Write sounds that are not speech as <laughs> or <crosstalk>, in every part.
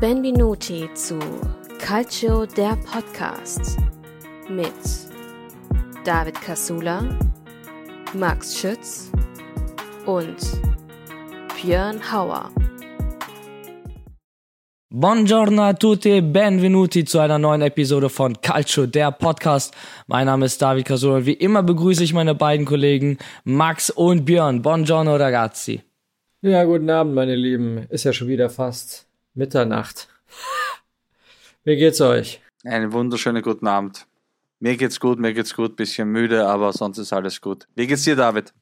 Benvenuti zu Calcio der Podcast mit David Casula, Max Schütz und Björn Hauer. Buongiorno a tutti, benvenuti zu einer neuen Episode von Calcio, der Podcast. Mein Name ist David Casula und wie immer begrüße ich meine beiden Kollegen Max und Björn. Buongiorno ragazzi. Ja, guten Abend, meine Lieben. Ist ja schon wieder fast Mitternacht. Wie geht's euch? Einen wunderschönen guten Abend. Mir geht's gut, mir geht's gut, bisschen müde, aber sonst ist alles gut. Wie geht's dir, David?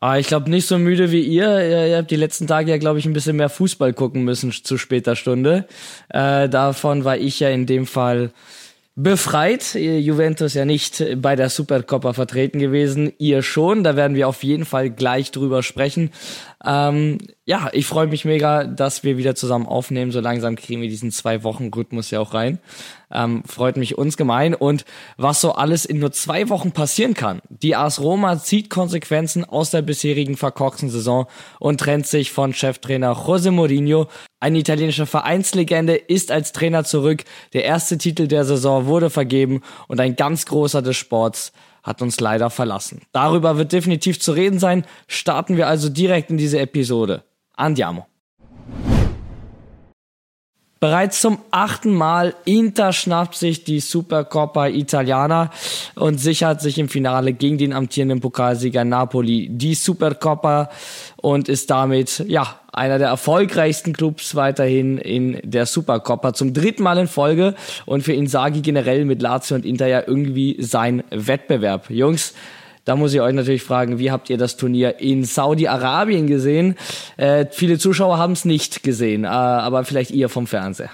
Ah, ich glaube nicht so müde wie ihr. Ihr, habt die letzten Tage ja, glaube ich, ein bisschen mehr Fußball gucken müssen zu später Stunde. Äh, davon war ich ja in dem Fall befreit. Juventus ja nicht bei der Supercoppa vertreten gewesen. Ihr schon. Da werden wir auf jeden Fall gleich drüber sprechen. Ähm, ja, ich freue mich mega, dass wir wieder zusammen aufnehmen. So langsam kriegen wir diesen zwei Wochen Rhythmus ja auch rein. Ähm, freut mich uns gemein. Und was so alles in nur zwei Wochen passieren kann. Die AS Roma zieht Konsequenzen aus der bisherigen verkorksten Saison und trennt sich von Cheftrainer José Mourinho. Eine italienische Vereinslegende ist als Trainer zurück. Der erste Titel der Saison wurde vergeben und ein ganz großer des Sports hat uns leider verlassen. Darüber wird definitiv zu reden sein. Starten wir also direkt in diese Episode. Andiamo. Bereits zum achten Mal Inter schnappt sich die Supercoppa Italiana und sichert sich im Finale gegen den amtierenden Pokalsieger Napoli die Supercoppa und ist damit ja einer der erfolgreichsten Clubs weiterhin in der Supercoppa zum dritten Mal in Folge und für Inzaghi generell mit Lazio und Inter ja irgendwie sein Wettbewerb. Jungs, da muss ich euch natürlich fragen, wie habt ihr das Turnier in Saudi-Arabien gesehen? Äh, viele Zuschauer haben es nicht gesehen, äh, aber vielleicht ihr vom Fernseher.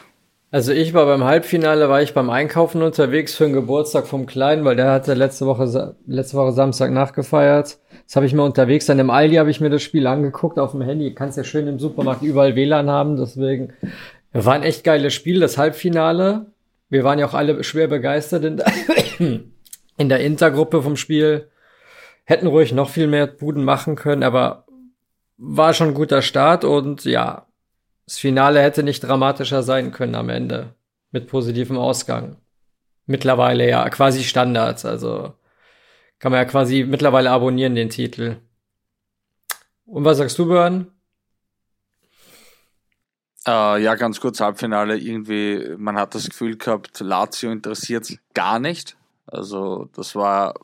Also ich war beim Halbfinale, war ich beim Einkaufen unterwegs für den Geburtstag vom Kleinen, weil der hatte letzte Woche, letzte Woche Samstag nachgefeiert. Das habe ich mir unterwegs, dann im Aldi habe ich mir das Spiel angeguckt auf dem Handy. Kannst ja schön im Supermarkt überall WLAN haben, deswegen war ein echt geiles Spiel, das Halbfinale. Wir waren ja auch alle schwer begeistert in der, <coughs> in der Intergruppe vom Spiel. Hätten ruhig noch viel mehr Buden machen können, aber war schon ein guter Start und ja, das Finale hätte nicht dramatischer sein können am Ende. Mit positivem Ausgang. Mittlerweile ja quasi Standards, also kann man ja quasi mittlerweile abonnieren, den Titel. Und was sagst du, Björn? Äh, ja, ganz kurz Halbfinale. Irgendwie, man hat das Gefühl gehabt, Lazio interessiert gar nicht. Also, das war,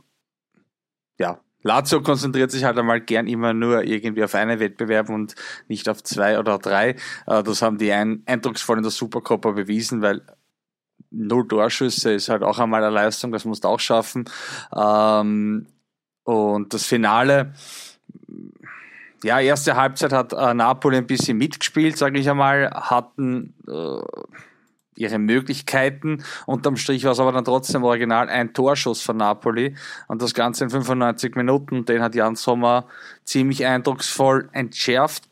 ja, Lazio konzentriert sich halt einmal gern immer nur irgendwie auf einen Wettbewerb und nicht auf zwei oder drei. Äh, das haben die ein eindrucksvoll in der Supercoppa bewiesen, weil null Torschüsse ist halt auch einmal eine Leistung, das musst du auch schaffen. Ähm, und das Finale, ja, erste Halbzeit hat äh, Napoli ein bisschen mitgespielt, sage ich einmal, hatten äh, ihre Möglichkeiten. Unterm Strich war es aber dann trotzdem original ein Torschuss von Napoli und das Ganze in 95 Minuten. Den hat Jan Sommer ziemlich eindrucksvoll entschärft.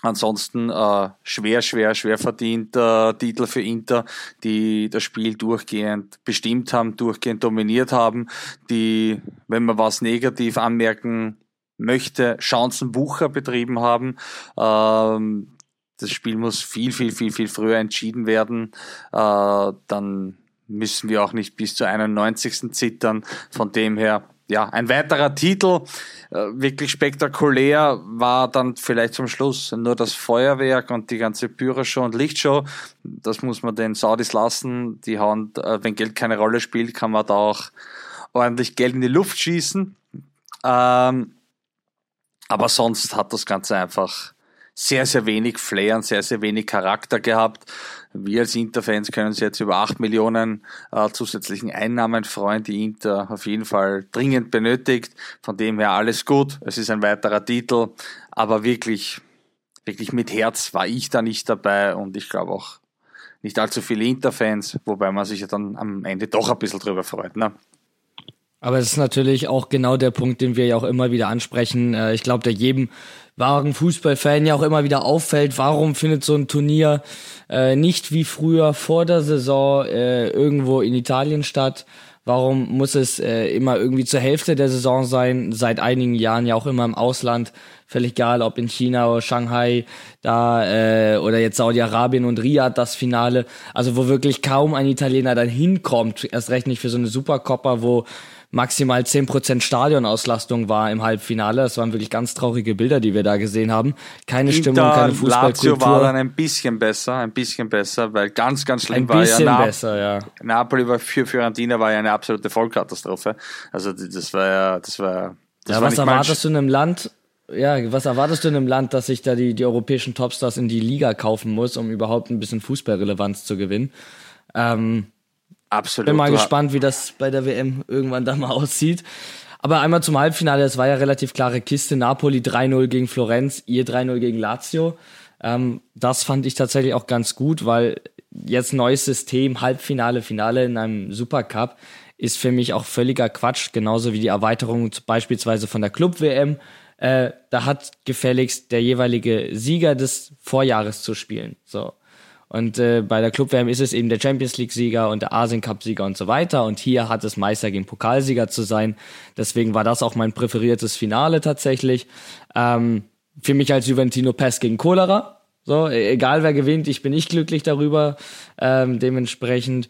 Ansonsten äh, schwer, schwer, schwer verdienter Titel für Inter, die das Spiel durchgehend bestimmt haben, durchgehend dominiert haben, die, wenn man was negativ anmerken möchte, Chancenbucher betrieben haben. Ähm, das Spiel muss viel, viel, viel, viel früher entschieden werden. Äh, dann müssen wir auch nicht bis zur 91. zittern. Von dem her, ja, ein weiterer Titel, äh, wirklich spektakulär, war dann vielleicht zum Schluss nur das Feuerwerk und die ganze Pyroshow und Lichtshow. Das muss man den Saudis lassen. Die haben, äh, wenn Geld keine Rolle spielt, kann man da auch ordentlich Geld in die Luft schießen. Ähm, aber sonst hat das Ganze einfach sehr, sehr wenig Flair und sehr, sehr wenig Charakter gehabt. Wir als Inter-Fans können uns jetzt über acht Millionen äh, zusätzlichen Einnahmen freuen, die Inter auf jeden Fall dringend benötigt. Von dem her alles gut. Es ist ein weiterer Titel, aber wirklich, wirklich mit Herz war ich da nicht dabei und ich glaube auch nicht allzu viele Inter-Fans, wobei man sich ja dann am Ende doch ein bisschen drüber freut. Ne? Aber es ist natürlich auch genau der Punkt, den wir ja auch immer wieder ansprechen. Äh, ich glaube, der jedem wahren Fußballfan ja auch immer wieder auffällt, warum findet so ein Turnier äh, nicht wie früher vor der Saison äh, irgendwo in Italien statt? Warum muss es äh, immer irgendwie zur Hälfte der Saison sein? Seit einigen Jahren ja auch immer im Ausland. Völlig egal, ob in China oder Shanghai da äh, oder jetzt Saudi-Arabien und Riyadh das Finale. Also wo wirklich kaum ein Italiener dann hinkommt. Erst recht nicht für so eine Supercoppa, wo maximal 10% Stadionauslastung war im Halbfinale. Das waren wirklich ganz traurige Bilder, die wir da gesehen haben. Keine Inter, Stimmung, keine Fußballkultur. Lazio war dann ein bisschen besser, ein bisschen besser, weil ganz, ganz schlimm ein war bisschen ja, besser, ja. Napoli war für Fiorentina war ja eine absolute Vollkatastrophe. Also das war ja, das war das ja, war was erwartest du in einem Land, ja, was erwartest du in einem Land, dass sich da die, die europäischen Topstars in die Liga kaufen muss, um überhaupt ein bisschen Fußballrelevanz zu gewinnen? Ähm, Absolut. Bin mal gespannt, wie das bei der WM irgendwann da mal <laughs> aussieht. Aber einmal zum Halbfinale, es war ja relativ klare Kiste. Napoli 3-0 gegen Florenz, ihr 3-0 gegen Lazio. Ähm, das fand ich tatsächlich auch ganz gut, weil jetzt neues System, Halbfinale, Finale in einem Supercup ist für mich auch völliger Quatsch, genauso wie die Erweiterung beispielsweise von der Club-WM. Äh, da hat gefälligst der jeweilige Sieger des Vorjahres zu spielen. So. Und äh, bei der Club-WM ist es eben der Champions League-Sieger und der Asien-Cup-Sieger und so weiter. Und hier hat es Meister gegen Pokalsieger zu sein. Deswegen war das auch mein präferiertes Finale tatsächlich. Ähm, für mich als Juventino Pest gegen Cholera. So, e-, egal wer gewinnt, ich bin nicht glücklich darüber. Ähm, dementsprechend.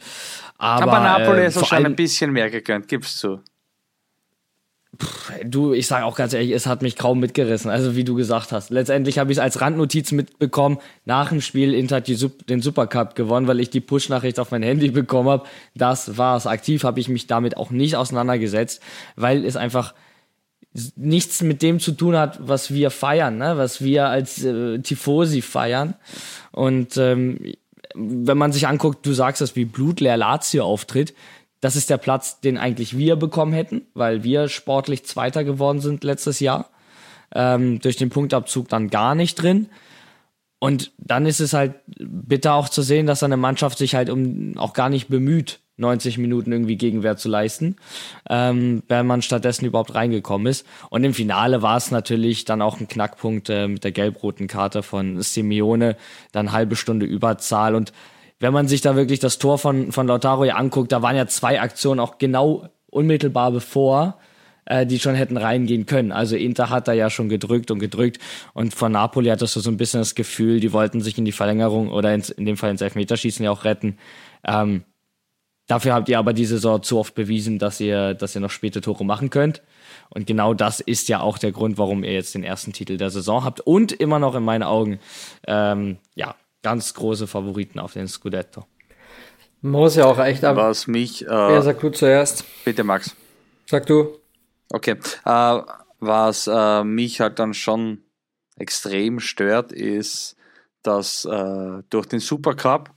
Aber, Aber Napoli äh, ist schon ein bisschen mehr gegönnt, gibst du. Du, ich sage auch ganz ehrlich, es hat mich kaum mitgerissen. Also wie du gesagt hast. Letztendlich habe ich es als Randnotiz mitbekommen. Nach dem Spiel Inter hat die, den Supercup gewonnen, weil ich die Push-Nachricht auf mein Handy <laughs> bekommen habe. Das war's. Aktiv habe ich mich damit auch nicht auseinandergesetzt, weil es einfach nichts mit dem zu tun hat, was wir feiern, ne? was wir als äh, Tifosi feiern. Und ähm, wenn man sich anguckt, du sagst das, wie blutleer Lazio auftritt, das ist der Platz, den eigentlich wir bekommen hätten, weil wir sportlich Zweiter geworden sind letztes Jahr. Ähm, durch den Punktabzug dann gar nicht drin. Und dann ist es halt bitter auch zu sehen, dass eine Mannschaft sich halt um auch gar nicht bemüht, 90 Minuten irgendwie Gegenwehr zu leisten, ähm, wenn man stattdessen überhaupt reingekommen ist. Und im Finale war es natürlich dann auch ein Knackpunkt äh, mit der gelb-roten Karte von Simeone, dann halbe Stunde Überzahl und wenn man sich da wirklich das Tor von, von Lautaro ja anguckt, da waren ja zwei Aktionen auch genau unmittelbar bevor, äh, die schon hätten reingehen können. Also Inter hat da ja schon gedrückt und gedrückt und von Napoli hattest du so ein bisschen das Gefühl, die wollten sich in die Verlängerung oder ins, in dem Fall ins Elfmeterschießen ja auch retten. Ähm, dafür habt ihr aber die Saison zu oft bewiesen, dass ihr, dass ihr noch späte Tore machen könnt. Und genau das ist ja auch der Grund, warum ihr jetzt den ersten Titel der Saison habt und immer noch in meinen Augen ähm, ja ganz große Favoriten auf den Scudetto. Muss ja auch echt ab. Was mich. Äh, Wer sagt du zuerst? Bitte, Max. Sag du. Okay. Äh, was äh, mich halt dann schon extrem stört, ist, dass äh, durch den Supercup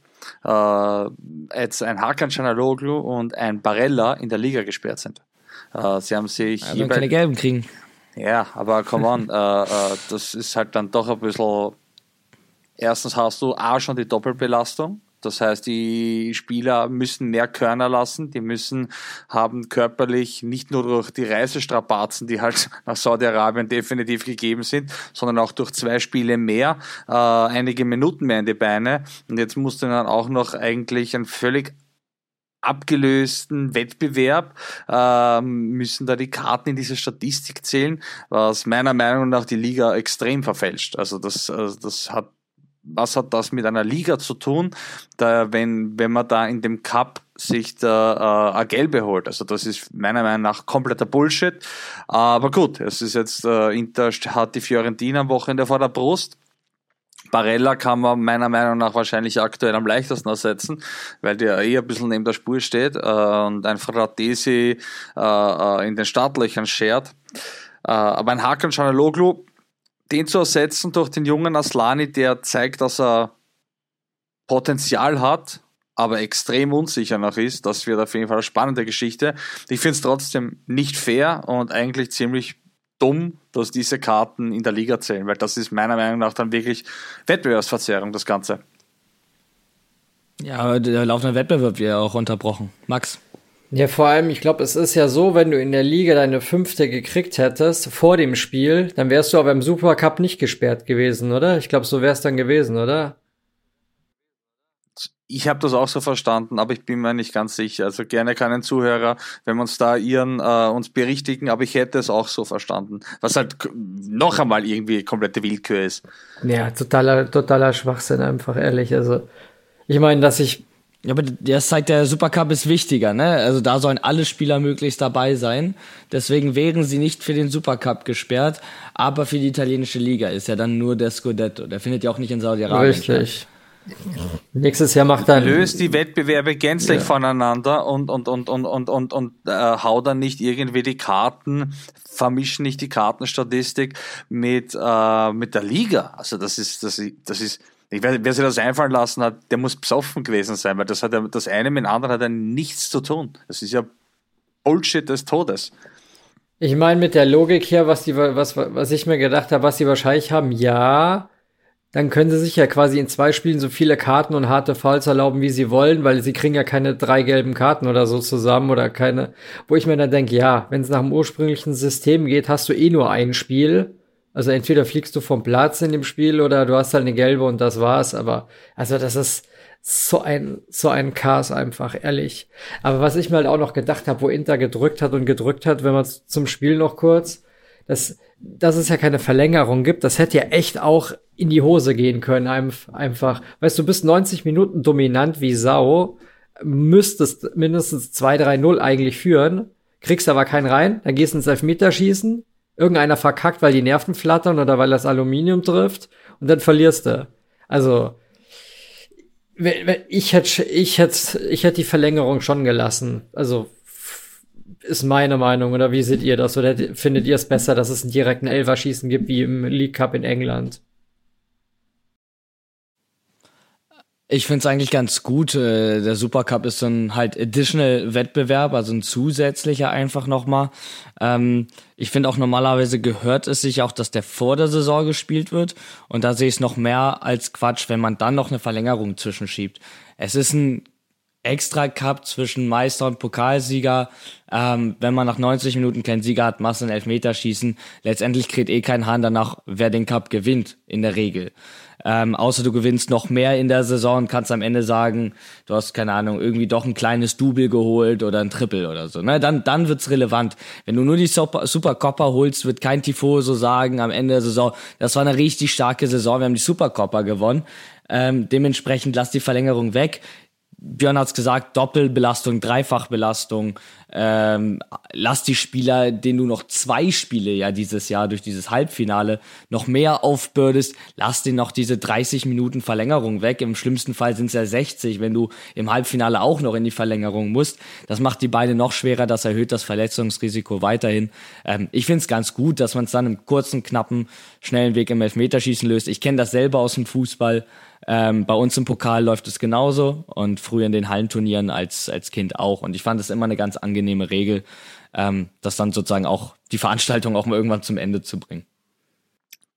äh, jetzt ein Hakan Canaloglu und ein Barella in der Liga gesperrt sind. Äh, sie haben sich. Ja, keine gelben kriegen. Ja, aber come on, äh, äh, das ist halt dann doch ein bisschen Erstens hast du auch schon die Doppelbelastung. Das heißt, die Spieler müssen mehr Körner lassen, die müssen haben körperlich nicht nur durch die Reisestrapazen, die halt <laughs> nach Saudi-Arabien definitiv gegeben sind, sondern auch durch zwei Spiele mehr, äh, einige Minuten mehr in die Beine. Und jetzt musst du dann auch noch eigentlich ein völlig abgelösten Wettbewerb ähm, müssen da die Karten in diese Statistik zählen, was meiner Meinung nach die Liga extrem verfälscht. Also das, also das hat was hat das mit einer Liga zu tun, da, wenn, wenn man da in dem Cup sich da äh, eine gelbe holt. Also das ist meiner Meinung nach kompletter Bullshit. Aber gut, es ist jetzt, äh, Inter hat die Fiorentina am Wochenende vor der Brust. Barella kann man meiner Meinung nach wahrscheinlich aktuell am leichtesten ersetzen, weil der eh ein bisschen neben der Spur steht äh, und ein Fratesi äh, äh, in den Startlöchern schert. Äh, aber ein Hakan Chanaloglu den zu ersetzen durch den jungen Aslani, der zeigt, dass er Potenzial hat, aber extrem unsicher noch ist, das wird auf jeden Fall eine spannende Geschichte. Ich finde es trotzdem nicht fair und eigentlich ziemlich dumm, dass diese Karten in der Liga zählen, weil das ist meiner Meinung nach dann wirklich Wettbewerbsverzerrung, das Ganze. Ja, der laufende Wettbewerb wird ja auch unterbrochen. Max? Ja, vor allem, ich glaube, es ist ja so, wenn du in der Liga deine fünfte gekriegt hättest vor dem Spiel, dann wärst du aber im Supercup nicht gesperrt gewesen, oder? Ich glaube, so wär's dann gewesen, oder? ich habe das auch so verstanden, aber ich bin mir nicht ganz sicher. Also gerne keinen Zuhörer, wenn wir uns da ihren äh, uns berichtigen, aber ich hätte es auch so verstanden. Was halt noch einmal irgendwie komplette Willkür ist. Ja, totaler, totaler Schwachsinn, einfach ehrlich. Also, ich meine, dass ich. Ja, aber das zeigt, der Supercup ist wichtiger, ne? Also da sollen alle Spieler möglichst dabei sein. Deswegen wären sie nicht für den Supercup gesperrt, aber für die italienische Liga ist ja dann nur der Scudetto. Der findet ja auch nicht in Saudi-Arabien Richtig. Statt. Nächstes Jahr macht er. Löst die Wettbewerbe gänzlich ja. voneinander und, und, und, und, und, und, und äh, hau dann nicht irgendwie die Karten, vermischen nicht die Kartenstatistik mit, äh, mit der Liga. Also das ist, das ist, das ist, ich weiß, wer sich das einfallen lassen hat, der muss besoffen gewesen sein, weil das hat ja, das eine mit dem anderen hat ja nichts zu tun. Das ist ja Bullshit des Todes. Ich meine, mit der Logik hier, was die, was, was ich mir gedacht habe, was sie wahrscheinlich haben, ja, dann können sie sich ja quasi in zwei Spielen so viele Karten und harte Fouls erlauben, wie sie wollen, weil sie kriegen ja keine drei gelben Karten oder so zusammen oder keine, wo ich mir dann denke, ja, wenn es nach dem ursprünglichen System geht, hast du eh nur ein Spiel. Also entweder fliegst du vom Platz in dem Spiel oder du hast halt eine gelbe und das war's. Aber also das ist so ein so ein Chaos einfach ehrlich. Aber was ich mir halt auch noch gedacht habe, wo Inter gedrückt hat und gedrückt hat, wenn man zum Spiel noch kurz, das dass es ja keine Verlängerung gibt, das hätte ja echt auch in die Hose gehen können, einfach. Weißt du, bist 90 Minuten dominant wie Sau, müsstest mindestens 2-3-0 eigentlich führen, kriegst aber keinen rein, dann gehst ins Elfmeterschießen, irgendeiner verkackt, weil die Nerven flattern oder weil das Aluminium trifft und dann verlierst du. Also, ich hätte, ich hätte, ich hätte die Verlängerung schon gelassen. Also, ist meine Meinung, oder wie seht ihr das? Oder findet ihr es besser, dass es einen direkten Elferschießen gibt, wie im League Cup in England? Ich finde es eigentlich ganz gut. Äh, der Supercup ist so ein halt additional Wettbewerb, also ein zusätzlicher einfach nochmal. Ähm, ich finde auch normalerweise gehört es sich auch, dass der vor der Saison gespielt wird. Und da sehe ich es noch mehr als Quatsch, wenn man dann noch eine Verlängerung zwischenschiebt. Es ist ein Extra Cup zwischen Meister und Pokalsieger. Ähm, wenn man nach 90 Minuten keinen Sieger hat, machst du einen Elfmeterschießen. Letztendlich kriegt eh kein Hahn danach, wer den Cup gewinnt, in der Regel. Ähm, außer du gewinnst noch mehr in der Saison kannst am Ende sagen, du hast, keine Ahnung, irgendwie doch ein kleines Double geholt oder ein Triple oder so. Ne? Dann, dann wird's relevant. Wenn du nur die Super, Supercopper holst, wird kein Tifoso sagen am Ende der Saison, das war eine richtig starke Saison, wir haben die Supercopper gewonnen. Ähm, dementsprechend lass die Verlängerung weg. Björn hat's gesagt, Doppelbelastung, Dreifachbelastung. Ähm, lass die Spieler, denen du noch zwei Spiele ja dieses Jahr durch dieses Halbfinale noch mehr aufbürdest, lass denen noch diese 30 Minuten Verlängerung weg. Im schlimmsten Fall sind es ja 60, wenn du im Halbfinale auch noch in die Verlängerung musst. Das macht die Beine noch schwerer, das erhöht das Verletzungsrisiko weiterhin. Ähm, ich find's ganz gut, dass man es dann im kurzen, knappen, schnellen Weg im Elfmeterschießen löst. Ich kenne das selber aus dem Fußball. Ähm, bei uns im Pokal läuft es genauso und früher in den Hallenturnieren als, als Kind auch. Und ich fand es immer eine ganz angenehme Regel, ähm, das dann sozusagen auch die Veranstaltung auch mal irgendwann zum Ende zu bringen.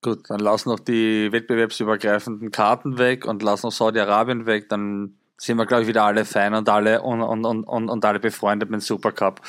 Gut, dann lass noch die wettbewerbsübergreifenden Karten weg und lass noch Saudi-Arabien weg, dann sind wir, glaube ich, wieder alle fein und alle und, und, und, und, und alle befreundet mit dem Supercup.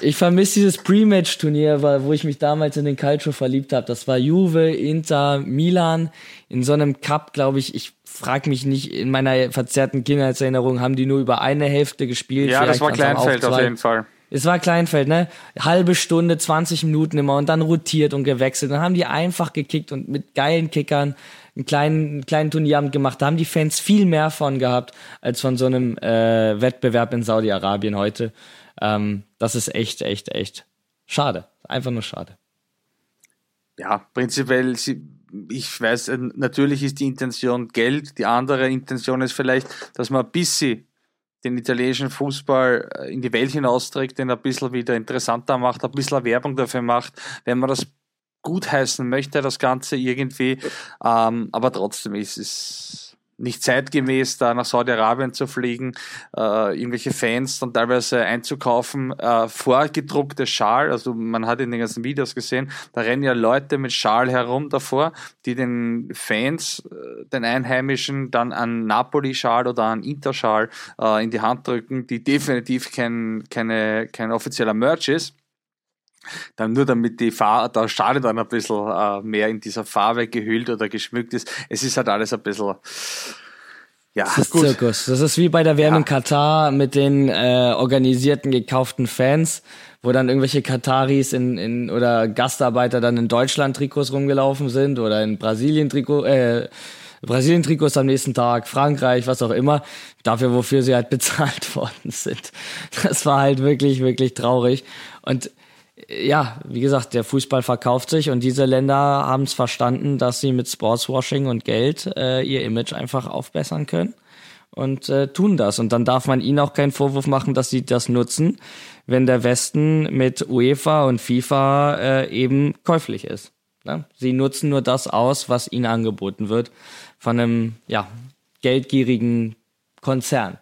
Ich vermisse dieses Pre-Match-Turnier, wo ich mich damals in den Calcio verliebt habe. Das war Juve, Inter, Milan. In so einem Cup, glaube ich, ich frage mich nicht, in meiner verzerrten Kindheitserinnerung haben die nur über eine Hälfte gespielt. Ja, das war Kleinfeld auf jeden Fall. Es war Kleinfeld, ne? Halbe Stunde, 20 Minuten immer und dann rotiert und gewechselt. Dann haben die einfach gekickt und mit geilen Kickern einen kleinen, einen kleinen Turnierabend gemacht. Da haben die Fans viel mehr von gehabt als von so einem äh, Wettbewerb in Saudi-Arabien heute. Ähm, das ist echt, echt, echt schade. Einfach nur schade. Ja, prinzipiell, ich weiß, äh, natürlich ist die Intention Geld. Die andere Intention ist vielleicht, dass man ein bisschen den italienischen Fußball äh, in die Welt hinausträgt, den ein bisschen wieder interessanter macht, ein bisschen Werbung dafür macht. Wenn man das gutheißen möchte, das Ganze irgendwie. Ähm, aber trotzdem ist es nicht zeitgemäß, da nach Saudi-Arabien zu fliegen, äh, irgendwelche Fans dann teilweise einzukaufen, äh, vorgedruckte Schal, also man hat in den ganzen Videos gesehen, da rennen ja Leute mit Schal herum davor, die den Fans, äh, den Einheimischen dann an Napoli-Schal oder an Inter-Schal äh, in die Hand drücken, die definitiv kein, keine, kein offizieller Merch ist dann nur damit die Farbe, da Stadion dann ein bisschen äh, mehr in dieser Farbe gehüllt oder geschmückt ist. Es ist halt alles ein bisschen, Ja, das ist gut. Zirkus. Das ist wie bei der WM ja. in Katar mit den äh, organisierten, gekauften Fans, wo dann irgendwelche Kataris in, in oder Gastarbeiter dann in Deutschland Trikots rumgelaufen sind oder in Brasilien Trikot, äh, Brasilien Trikots am nächsten Tag, Frankreich, was auch immer, dafür, wofür sie halt <laughs> bezahlt worden sind. Das war halt wirklich, wirklich traurig. Und ja, wie gesagt, der Fußball verkauft sich und diese Länder haben es verstanden, dass sie mit Sportswashing und Geld äh, ihr Image einfach aufbessern können und äh, tun das. Und dann darf man ihnen auch keinen Vorwurf machen, dass sie das nutzen, wenn der Westen mit UEFA und FIFA äh, eben käuflich ist. Ne? Sie nutzen nur das aus, was ihnen angeboten wird von einem ja, geldgierigen Konzern.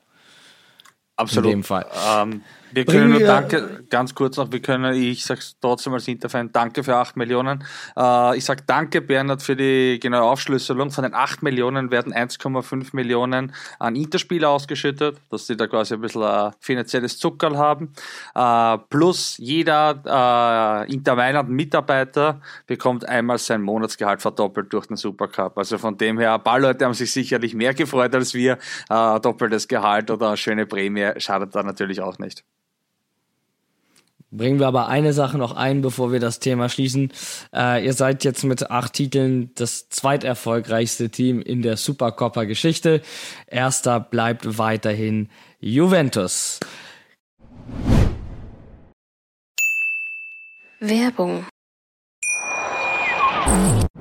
Absolut. In dem Fall. Ähm, wir können nur danke, ganz kurz noch, wir können, ich sag's trotzdem als Interfan, danke für 8 Millionen. Äh, ich sag danke, Bernhard, für die genaue Aufschlüsselung. Von den 8 Millionen werden 1,5 Millionen an Interspieler ausgeschüttet, dass sie da quasi ein bisschen ein finanzielles Zuckerl haben. Äh, plus jeder äh, Inter Mailand Mitarbeiter bekommt einmal sein Monatsgehalt verdoppelt durch den Supercup. Also von dem her, ein paar Leute haben sich sicherlich mehr gefreut als wir. Äh, doppeltes Gehalt oder eine schöne Prämie schadet da natürlich auch nicht. Bringen wir aber eine Sache noch ein, bevor wir das Thema schließen. Äh, ihr seid jetzt mit acht Titeln das zweiterfolgreichste Team in der Supercoppa-Geschichte. Erster bleibt weiterhin Juventus. Werbung.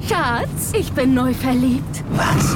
Schatz, ich bin neu verliebt. Was?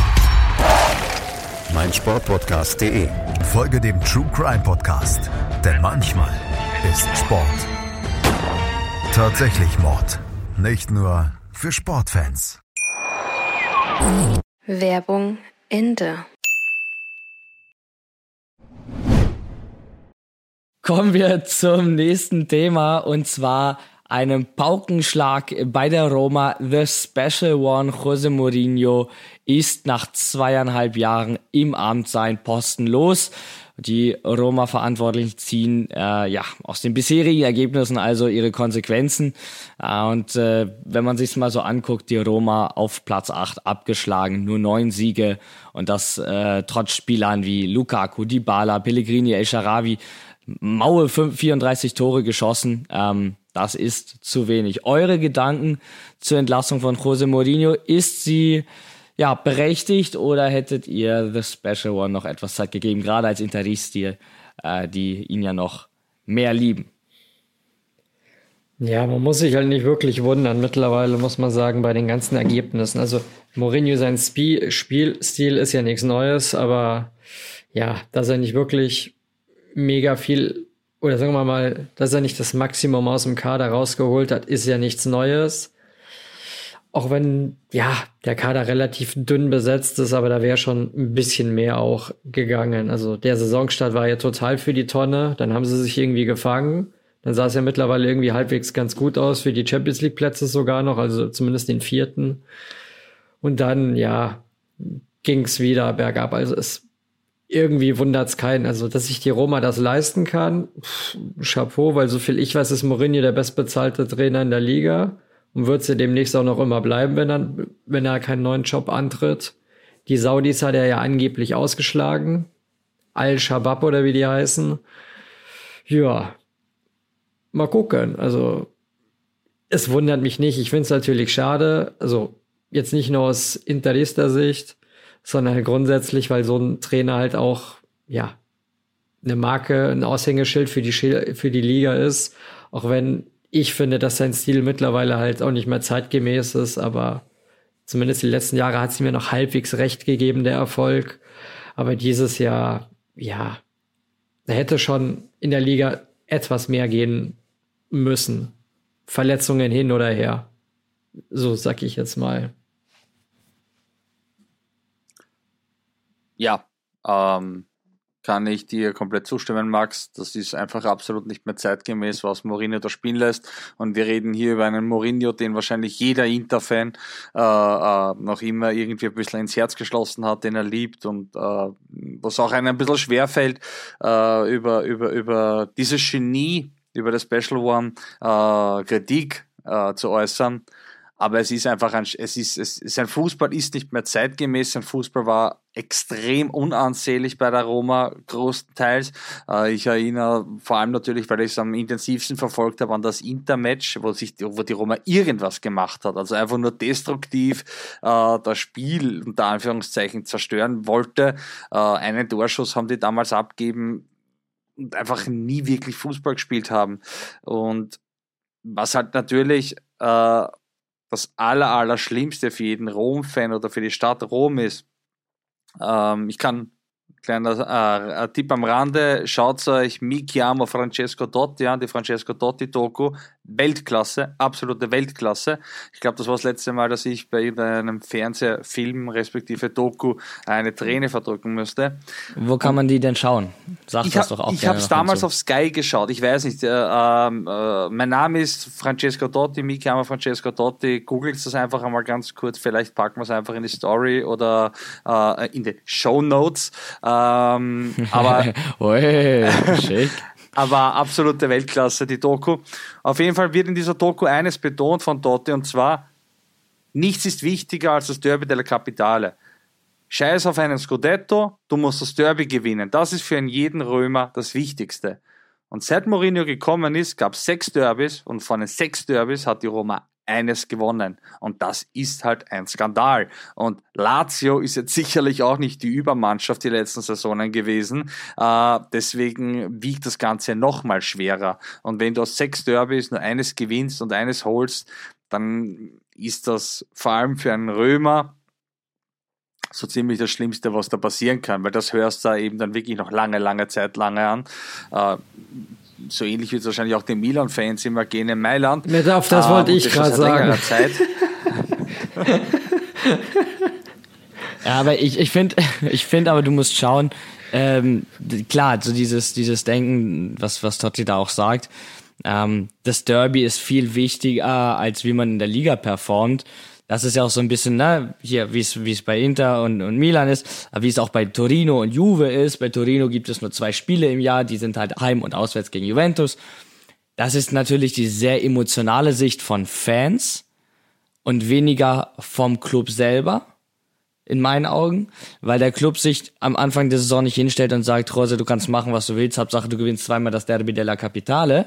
meinsportpodcast.de. Folge dem True Crime Podcast, denn manchmal ist Sport tatsächlich Mord. Nicht nur für Sportfans. Werbung Ende. Kommen wir zum nächsten Thema und zwar einem Paukenschlag bei der Roma. The Special One Jose Mourinho ist nach zweieinhalb Jahren im Amt sein Posten los. Die Roma-Verantwortlichen ziehen äh, ja aus den bisherigen Ergebnissen also ihre Konsequenzen. Äh, und äh, wenn man sich mal so anguckt, die Roma auf Platz 8 abgeschlagen, nur neun Siege und das äh, trotz Spielern wie Lukaku, Dybala, Pellegrini, El Sharawi, Maue 34 Tore geschossen. Ähm, das ist zu wenig. Eure Gedanken zur Entlassung von Jose Mourinho, ist sie ja berechtigt oder hättet ihr The Special One noch etwas Zeit gegeben, gerade als Interistil, äh, die ihn ja noch mehr lieben? Ja, man muss sich halt nicht wirklich wundern. Mittlerweile muss man sagen, bei den ganzen Ergebnissen. Also Mourinho, sein Sp Spielstil ist ja nichts Neues, aber ja, dass er nicht wirklich mega viel oder sagen wir mal, dass er nicht das Maximum aus dem Kader rausgeholt hat, ist ja nichts Neues. Auch wenn, ja, der Kader relativ dünn besetzt ist, aber da wäre schon ein bisschen mehr auch gegangen. Also der Saisonstart war ja total für die Tonne. Dann haben sie sich irgendwie gefangen. Dann sah es ja mittlerweile irgendwie halbwegs ganz gut aus für die Champions League Plätze sogar noch, also zumindest den vierten. Und dann, ja, ging es wieder bergab. Also es irgendwie wundert's keinen. Also, dass sich die Roma das leisten kann, pff, Chapeau, weil so viel ich weiß, ist Mourinho der bestbezahlte Trainer in der Liga und wird sie demnächst auch noch immer bleiben, wenn er, wenn er keinen neuen Job antritt. Die Saudis hat er ja angeblich ausgeschlagen. Al-Shabaab oder wie die heißen. Ja, mal gucken. Also, es wundert mich nicht. Ich finde es natürlich schade. Also, jetzt nicht nur aus Interista-Sicht, sondern grundsätzlich, weil so ein Trainer halt auch, ja, eine Marke, ein Aushängeschild für die, für die Liga ist. Auch wenn ich finde, dass sein Stil mittlerweile halt auch nicht mehr zeitgemäß ist, aber zumindest die letzten Jahre hat sie mir noch halbwegs recht gegeben, der Erfolg. Aber dieses Jahr, ja, da hätte schon in der Liga etwas mehr gehen müssen. Verletzungen hin oder her. So sag ich jetzt mal. Ja, ähm, kann ich dir komplett zustimmen, Max. Das ist einfach absolut nicht mehr zeitgemäß, was Mourinho da spielen lässt. Und wir reden hier über einen Mourinho, den wahrscheinlich jeder Inter-Fan äh, äh, noch immer irgendwie ein bisschen ins Herz geschlossen hat, den er liebt und äh, was auch einem ein bisschen schwerfällt, äh, über, über, über dieses Genie, über das Special One äh, Kritik äh, zu äußern. Aber es ist einfach ein, es ist, es ist ein Fußball ist nicht mehr zeitgemäß. Sein Fußball war extrem unansehlich bei der Roma größtenteils. Äh, ich erinnere vor allem natürlich, weil ich es am intensivsten verfolgt habe, an das Intermatch, wo sich, wo die Roma irgendwas gemacht hat. Also einfach nur destruktiv äh, das Spiel unter Anführungszeichen zerstören wollte. Äh, einen Torschuss haben die damals abgeben und einfach nie wirklich Fußball gespielt haben. Und was halt natürlich äh, das aller, aller Schlimmste für jeden Rom-Fan oder für die Stadt Rom ist. Ähm, ich kann Kleiner äh, Tipp am Rande, schaut euch Mi chiamo Francesco Dotti an, die Francesco Dotti Doku. Weltklasse, absolute Weltklasse. Ich glaube, das war das letzte Mal, dass ich bei einem Fernsehfilm respektive Doku eine Träne verdrücken müsste. Wo kann man die denn schauen? Sag ich das hab, doch auch Ich habe es damals auf Sky geschaut. Ich weiß nicht. Äh, äh, mein Name ist Francesco Dotti, Mi chiamo Francesco Dotti. Googelt das einfach einmal ganz kurz. Vielleicht packen wir es einfach in die Story oder äh, in die Show Notes. Ähm, <laughs> aber Ui, schick. Aber absolute Weltklasse, die Doku. Auf jeden Fall wird in dieser Doku eines betont von Dotti und zwar, nichts ist wichtiger als das Derby della Capitale. Scheiß auf einen Scudetto, du musst das Derby gewinnen. Das ist für jeden Römer das Wichtigste. Und seit Mourinho gekommen ist, gab es sechs Derbys und von den sechs Derbys hat die Roma eines gewonnen. Und das ist halt ein Skandal. Und Lazio ist jetzt sicherlich auch nicht die Übermannschaft die letzten Saisonen gewesen. Äh, deswegen wiegt das Ganze nochmal schwerer. Und wenn du aus sechs Derbys nur eines gewinnst und eines holst, dann ist das vor allem für einen Römer so ziemlich das Schlimmste, was da passieren kann, weil das hörst du eben dann wirklich noch lange, lange Zeit lange an. Äh, so ähnlich wird es wahrscheinlich auch den Milan-Fans immer gehen in Mailand. Ja, auf das Ah, wollte ich gerade sagen. Zeit. <laughs> Ja, aber ich, ich finde, <laughs> ich find aber, du musst schauen, ähm, klar, so dieses, dieses Denken, was, was Totti da auch sagt, ähm, das Derby ist viel wichtiger, als wie man in der Liga performt. Das ist ja auch so ein bisschen, ne, hier, wie es, wie es bei Inter und, und Milan ist, aber wie es auch bei Torino und Juve ist. Bei Torino gibt es nur zwei Spiele im Jahr, die sind halt heim und auswärts gegen Juventus. Das ist natürlich die sehr emotionale Sicht von Fans und weniger vom Club selber in meinen Augen, weil der Club sich am Anfang der Saison nicht hinstellt und sagt, Rose, du kannst machen, was du willst, Hauptsache du gewinnst zweimal das Derby della Capitale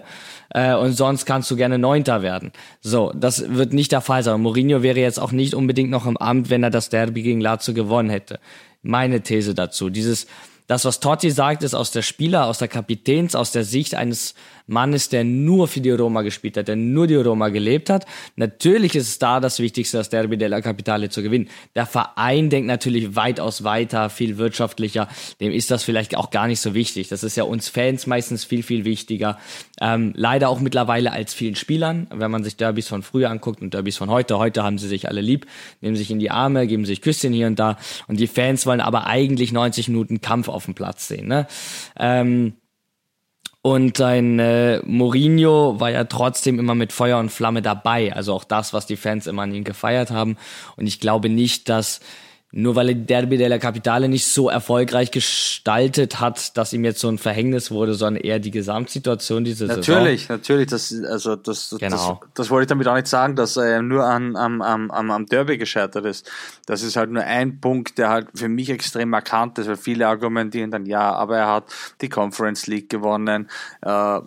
äh, und sonst kannst du gerne Neunter werden. So, das wird nicht der Fall sein. Mourinho wäre jetzt auch nicht unbedingt noch im Amt, wenn er das Derby gegen Lazio gewonnen hätte. Meine These dazu, dieses das, was Totti sagt, ist aus der Spieler, aus der Kapitäns, aus der Sicht eines Mannes, der nur für die Roma gespielt hat, der nur die Roma gelebt hat. Natürlich ist es da das Wichtigste, das Derby della Capitale zu gewinnen. Der Verein denkt natürlich weitaus weiter, viel wirtschaftlicher. Dem ist das vielleicht auch gar nicht so wichtig. Das ist ja uns Fans meistens viel, viel wichtiger. Ähm, leider auch mittlerweile als vielen Spielern, wenn man sich Derbys von früher anguckt und Derbys von heute. Heute haben sie sich alle lieb, nehmen sich in die Arme, geben sich Küsschen hier und da. Und die Fans wollen aber eigentlich 90 Minuten Kampf auf dem Platz sehen. Ne? Ähm, und ein äh, Mourinho war ja trotzdem immer mit Feuer und Flamme dabei. Also auch das, was die Fans immer an ihn gefeiert haben. Und ich glaube nicht, dass nur weil er Derby della Capitale nicht so erfolgreich gestaltet hat, dass ihm jetzt so ein Verhängnis wurde, sondern eher die Gesamtsituation diese Saison. Natürlich, natürlich. Das, also das, Genau. das, das wollte ich damit auch nicht sagen, dass er nur an, am, am, am am Derby gescheitert ist. Das ist halt nur ein Punkt, der halt für mich extrem markant ist, weil viele argumentieren dann, ja, aber er hat die Conference League gewonnen, äh,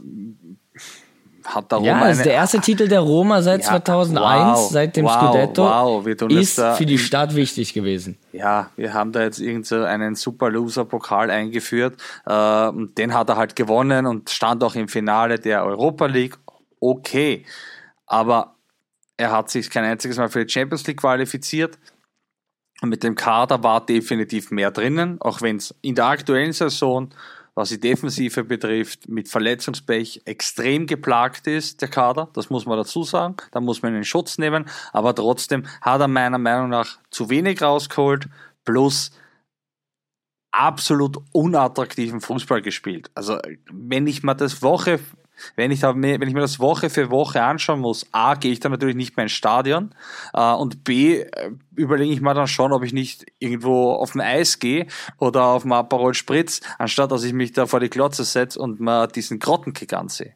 hat Ja, Roma das ist der erste Titel der Roma seit Ja, 2001, wow, seit dem wow, Scudetto, wow, wir tun ist da für die Stadt wichtig gewesen. ja, wir haben da jetzt irgend so einen Super Loser Pokal eingeführt. Äh, und den hat er halt gewonnen und stand auch im Finale der Europa League. Okay. Aber er hat sich kein einziges Mal für die Champions League qualifiziert. Und mit dem Kader war definitiv mehr drinnen, auch wenn es in der aktuellen Saison, was die Defensive betrifft, mit Verletzungspech extrem geplagt ist, der Kader. Das muss man dazu sagen. Da muss man in Schutz nehmen. Aber trotzdem hat er meiner Meinung nach zu wenig rausgeholt. Plus absolut unattraktiven Fußball gespielt. Also wenn ich mal das Woche, wenn ich, da, wenn ich mir das Woche für Woche anschauen muss, A, gehe ich dann natürlich nicht mehr ins Stadion äh, und B, äh, überlege ich mal dann schon, ob ich nicht irgendwo auf dem Eis gehe oder auf dem Aperol Spritz, anstatt dass ich mich da vor die Klotze setze und mal diesen Grottenkick ansehe.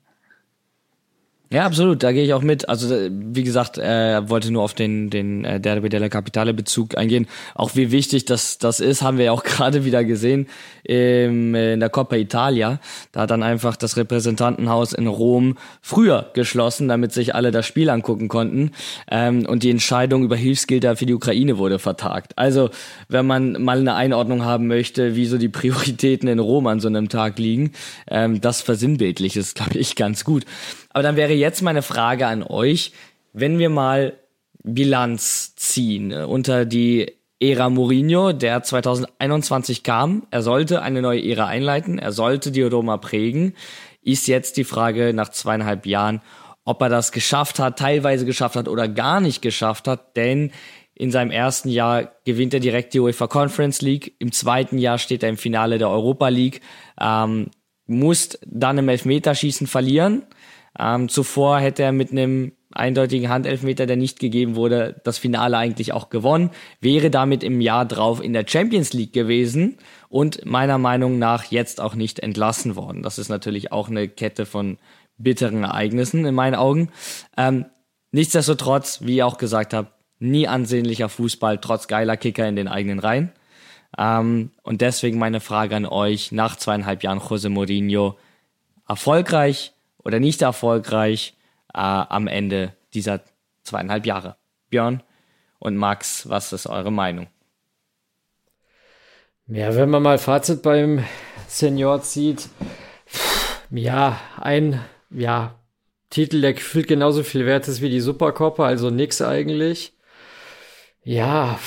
Ja, absolut, da gehe ich auch mit. Also wie gesagt, er wollte nur auf den den äh, Derby della Capitale Bezug eingehen. Auch wie wichtig das das ist, haben wir ja auch <laughs> gerade wieder gesehen im, in der Coppa Italia. Da hat dann einfach das Repräsentantenhaus in Rom früher geschlossen, damit sich alle das Spiel angucken konnten. Ähm, und die Entscheidung über Hilfsgelder für die Ukraine wurde vertagt. Also wenn man mal eine Einordnung haben möchte, wie so die <laughs> Prioritäten in Rom an so einem Tag liegen, ähm, das versinnbildlich ist, glaube ich, ganz gut. Aber dann wäre jetzt meine Frage an euch, wenn wir mal Bilanz ziehen äh, unter die Ära Mourinho, der 2021 kam. Er sollte eine neue Ära einleiten, er sollte die Roma prägen. Ist jetzt die Frage nach zweieinhalb Jahren, ob er das geschafft hat, teilweise geschafft hat oder gar nicht geschafft hat, denn in seinem ersten Jahr gewinnt er direkt die UEFA Conference League, im zweiten Jahr steht er im Finale der Europa League, ähm, muss dann im Elfmeterschießen verlieren, ähm, zuvor hätte er mit einem eindeutigen Handelfmeter, der nicht gegeben wurde, das Finale eigentlich auch gewonnen, wäre damit im Jahr drauf in der Champions League gewesen und meiner Meinung nach jetzt auch nicht entlassen worden. Das ist natürlich auch eine Kette von bitteren Ereignissen in meinen Augen. Ähm, nichtsdestotrotz, wie ihr auch gesagt habt, nie ansehnlicher Fußball, trotz geiler Kicker in den eigenen Reihen. Ähm, und deswegen meine Frage an euch nach zweieinhalb Jahren Jose Mourinho. Erfolgreich oder nicht erfolgreich äh, am Ende dieser zweieinhalb Jahre. Björn und Max, was ist eure Meinung? Ja, wenn man mal Fazit beim Senior zieht, ja, ein, ja, Titel, der gefühlt genauso viel wert ist wie die Supercoppa, also nix eigentlich. Ja,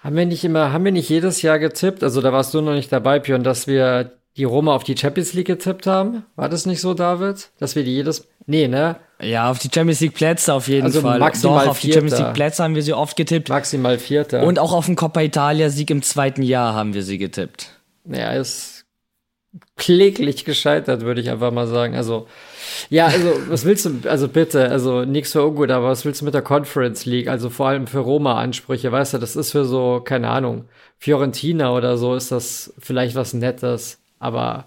haben wir nicht immer, haben wir nicht jedes Jahr getippt? Also da warst du noch nicht dabei, Björn, dass wir die Roma auf die Champions League getippt haben. War das nicht so, David? Dass wir die jedes. Nee, ne? Ja, auf die Champions League Plätze auf jeden also Fall. Maximal Doch, auf die Champions League Plätze haben wir sie oft getippt. Maximal Vierter. Und auch auf den Coppa Italia Sieg im zweiten Jahr haben wir sie getippt. Ja, ist kläglich gescheitert, würde ich einfach mal sagen. Also, ja, also, was willst du, also bitte, also nichts für ungut, aber was willst du mit der Conference League? Also vor allem für Roma-Ansprüche, weißt du, das ist für so, keine Ahnung, Fiorentina oder so ist das vielleicht was Nettes, aber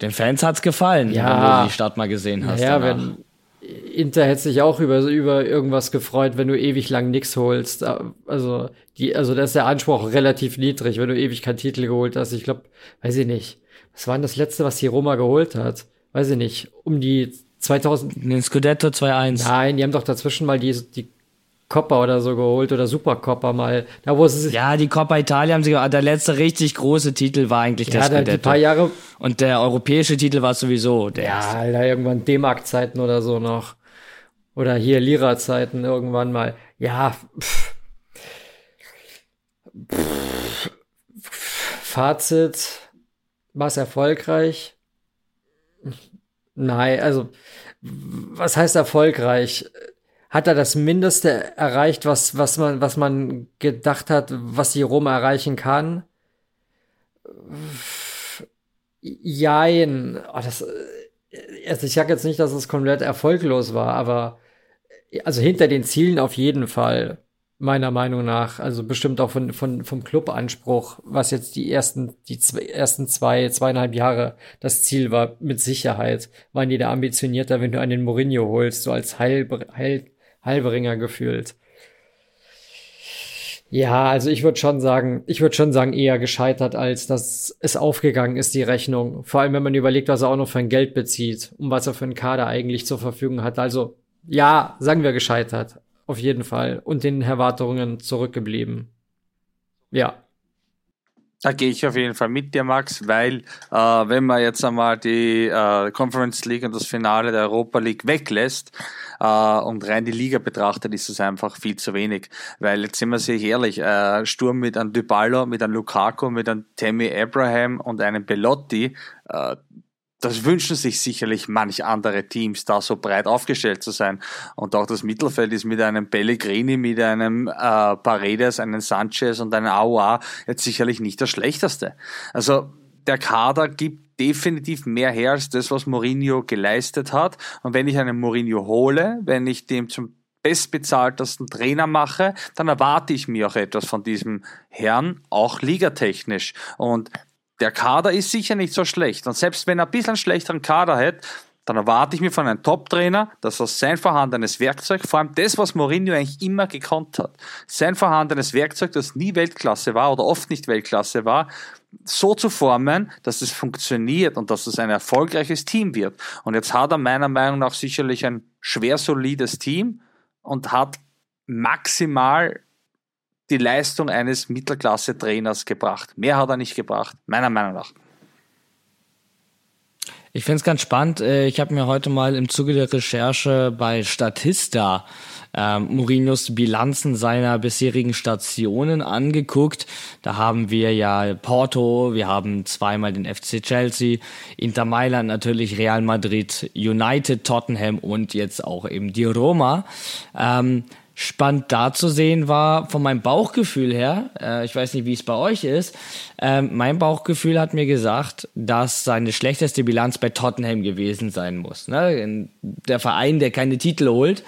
den Fans hat's gefallen, ja, wenn du die Stadt mal gesehen hast. Ja, wenn Inter hätte sich auch über, über irgendwas gefreut, wenn du ewig lang nix holst. Also, die, also da ist der Anspruch relativ niedrig, wenn du ewig keinen Titel geholt hast. Ich glaube, weiß ich nicht. Was war denn das letzte, was die Roma geholt hat? Weiß ich nicht. Um die 2000. Den Scudetto 2-1. Nein, die haben doch dazwischen mal die, die Coppa oder so geholt oder Supercoppa mal. Da wo es ja, die Coppa Italia haben sie der letzte richtig große Titel war eigentlich ja, der Scudetto. paar Jahre und der europäische Titel war sowieso der Ja, Alter, irgendwann D-Mark Zeiten oder so noch. Oder hier Lira Zeiten irgendwann mal. Ja. Pff. Pff. Fazit war es erfolgreich? Nein, also was heißt erfolgreich? Hat er das Mindeste erreicht, was, was man, was man gedacht hat, was die Roma erreichen kann? Jein. Oh, das, also ich sage jetzt nicht, dass es komplett erfolglos war, aber also hinter den Zielen auf jeden Fall, meiner Meinung nach. Also bestimmt auch von, von, vom Clubanspruch, was jetzt die ersten, die zwei, ersten zwei, zweieinhalb Jahre das Ziel war, mit Sicherheit, waren die da ambitionierter, wenn du einen Mourinho holst, so als Heil, Heil, Halbringer gefühlt. Ja, also ich würde schon sagen, ich würde schon sagen, eher gescheitert, als dass es aufgegangen ist, die Rechnung. Vor allem, wenn man überlegt, was er auch noch für ein Geld bezieht und was er für einen Kader eigentlich zur Verfügung hat. Also, ja, sagen wir gescheitert. Auf jeden Fall. Und den Erwartungen zurückgeblieben. Ja. Da gehe ich auf jeden Fall mit dir, Max, weil äh, wenn man jetzt einmal die äh, Conference League und das Finale der Europa League weglässt und rein die Liga betrachtet, ist es einfach viel zu wenig. Weil jetzt sind wir sich ehrlich, äh, Sturm mit einem Dybala, mit einem Lukaku, mit einem Tammy Abraham und einem Belotti, äh, das wünschen sich sicherlich manch andere Teams, da so breit aufgestellt zu sein. Und auch das Mittelfeld ist mit einem Pellegrini, mit einem äh, Paredes, einem Sanchez und einem Aua jetzt sicherlich nicht das schlechteste. Also der Kader gibt definitiv mehr her als das, was Mourinho geleistet hat. Und wenn ich einen Mourinho hole, wenn ich dem zum bestbezahltesten Trainer mache, dann erwarte ich mir auch etwas von diesem Herrn, auch ligatechnisch. Und der Kader ist sicher nicht so schlecht. Und selbst wenn er ein bisschen schlechteren Kader hat, dann erwarte ich mir von einem Top-Trainer, dass er sein vorhandenes Werkzeug, vor allem das, was Mourinho eigentlich immer gekonnt hat, sein vorhandenes Werkzeug, das nie Weltklasse war oder oft nicht Weltklasse war, so zu formen, dass es funktioniert und dass es ein erfolgreiches Team wird. Und jetzt hat er meiner Meinung nach sicherlich ein schwer solides Team und hat maximal die Leistung eines Mittelklasse-Trainers gebracht. Mehr hat er nicht gebracht, meiner Meinung nach. Ich finde es ganz spannend. Äh, ich habe mir heute mal im Zuge der Recherche bei Statista ähm, Mourinhos Bilanzen seiner bisherigen Stationen angeguckt. Da haben wir ja Porto, wir haben zweimal den FC Chelsea, Inter Mailand natürlich, Real Madrid, United, Tottenham und jetzt auch eben die Roma. Ähm, spannend da zu sehen war, von meinem Bauchgefühl her, äh, ich weiß nicht, wie es bei euch ist, äh, mein Bauchgefühl hat mir gesagt, dass seine schlechteste Bilanz bei Tottenham gewesen sein muss. Ne? Der Verein, der keine Titel holt.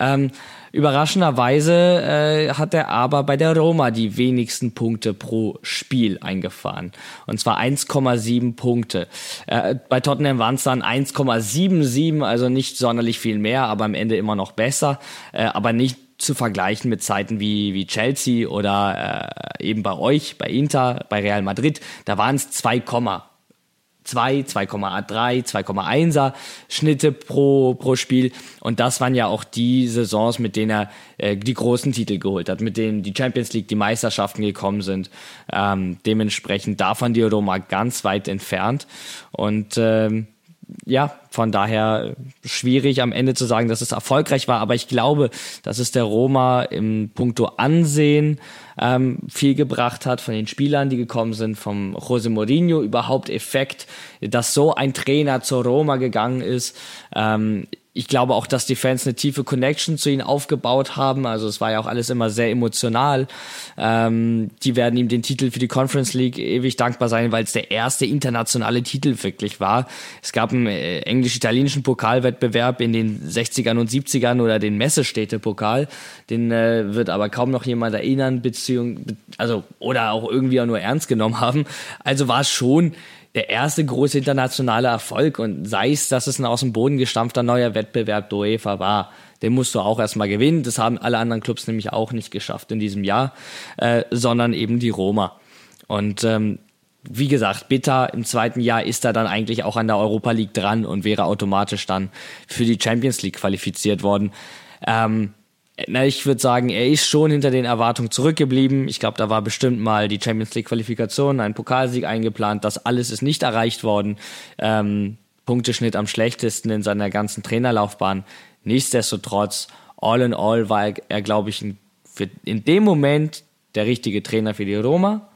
Ähm, Überraschenderweise äh, hat er aber bei der Roma die wenigsten Punkte pro Spiel eingefahren. Und zwar 1,7 Punkte. Äh, bei Tottenham waren es dann 1,77, also nicht sonderlich viel mehr, aber am Ende immer noch besser. Äh, aber nicht zu vergleichen mit Zeiten wie, wie Chelsea oder äh, eben bei euch, bei Inter, bei Real Madrid. Da waren es 2, 2, 2,3, 2,1er Schnitte pro, pro Spiel. Und das waren ja auch die Saisons, mit denen er äh, die großen Titel geholt hat, mit denen die Champions League, die Meisterschaften gekommen sind. Ähm, dementsprechend davon die Roma ganz weit entfernt. Und ähm, ja, von daher schwierig am Ende zu sagen, dass es erfolgreich war, aber ich glaube, dass es der Roma im Punkto Ansehen ähm, viel gebracht hat von den Spielern, die gekommen sind, vom Jose Mourinho, überhaupt Effekt, dass so ein Trainer zur Roma gegangen ist. Ähm, ich glaube auch, dass die Fans eine tiefe Connection zu ihnen aufgebaut haben. Also es war ja auch alles immer sehr emotional. Ähm, die werden ihm den Titel für die Conference League ewig dankbar sein, weil es der erste internationale Titel wirklich war. Es gab einen äh, englisch-italienischen Pokalwettbewerb in den 60ern und 70ern oder den Messestädte-Pokal. Den äh, wird aber kaum noch jemand erinnern, beziehung, also oder auch irgendwie auch nur ernst genommen haben. Also war es schon der erste große internationale Erfolg und sei es, dass es ein aus dem Boden gestampfter neuer Wettbewerb der UEFA war. Den musst du auch erstmal gewinnen. Das haben alle anderen Clubs nämlich auch nicht geschafft in diesem Jahr, äh, sondern eben die Roma. Und ähm, wie gesagt, Bitter im zweiten Jahr ist er dann eigentlich auch an der Europa League dran und wäre automatisch dann für die Champions League qualifiziert worden. Ähm, na, ich würde sagen, er ist schon hinter den Erwartungen zurückgeblieben. Ich glaube, da war bestimmt mal die Champions League Qualifikation, ein Pokalsieg eingeplant. Das alles ist nicht erreicht worden. Ähm, Punkteschnitt am schlechtesten in seiner ganzen Trainerlaufbahn. Nichtsdestotrotz, all in all war er, glaube ich, in dem Moment der richtige Trainer für die Roma.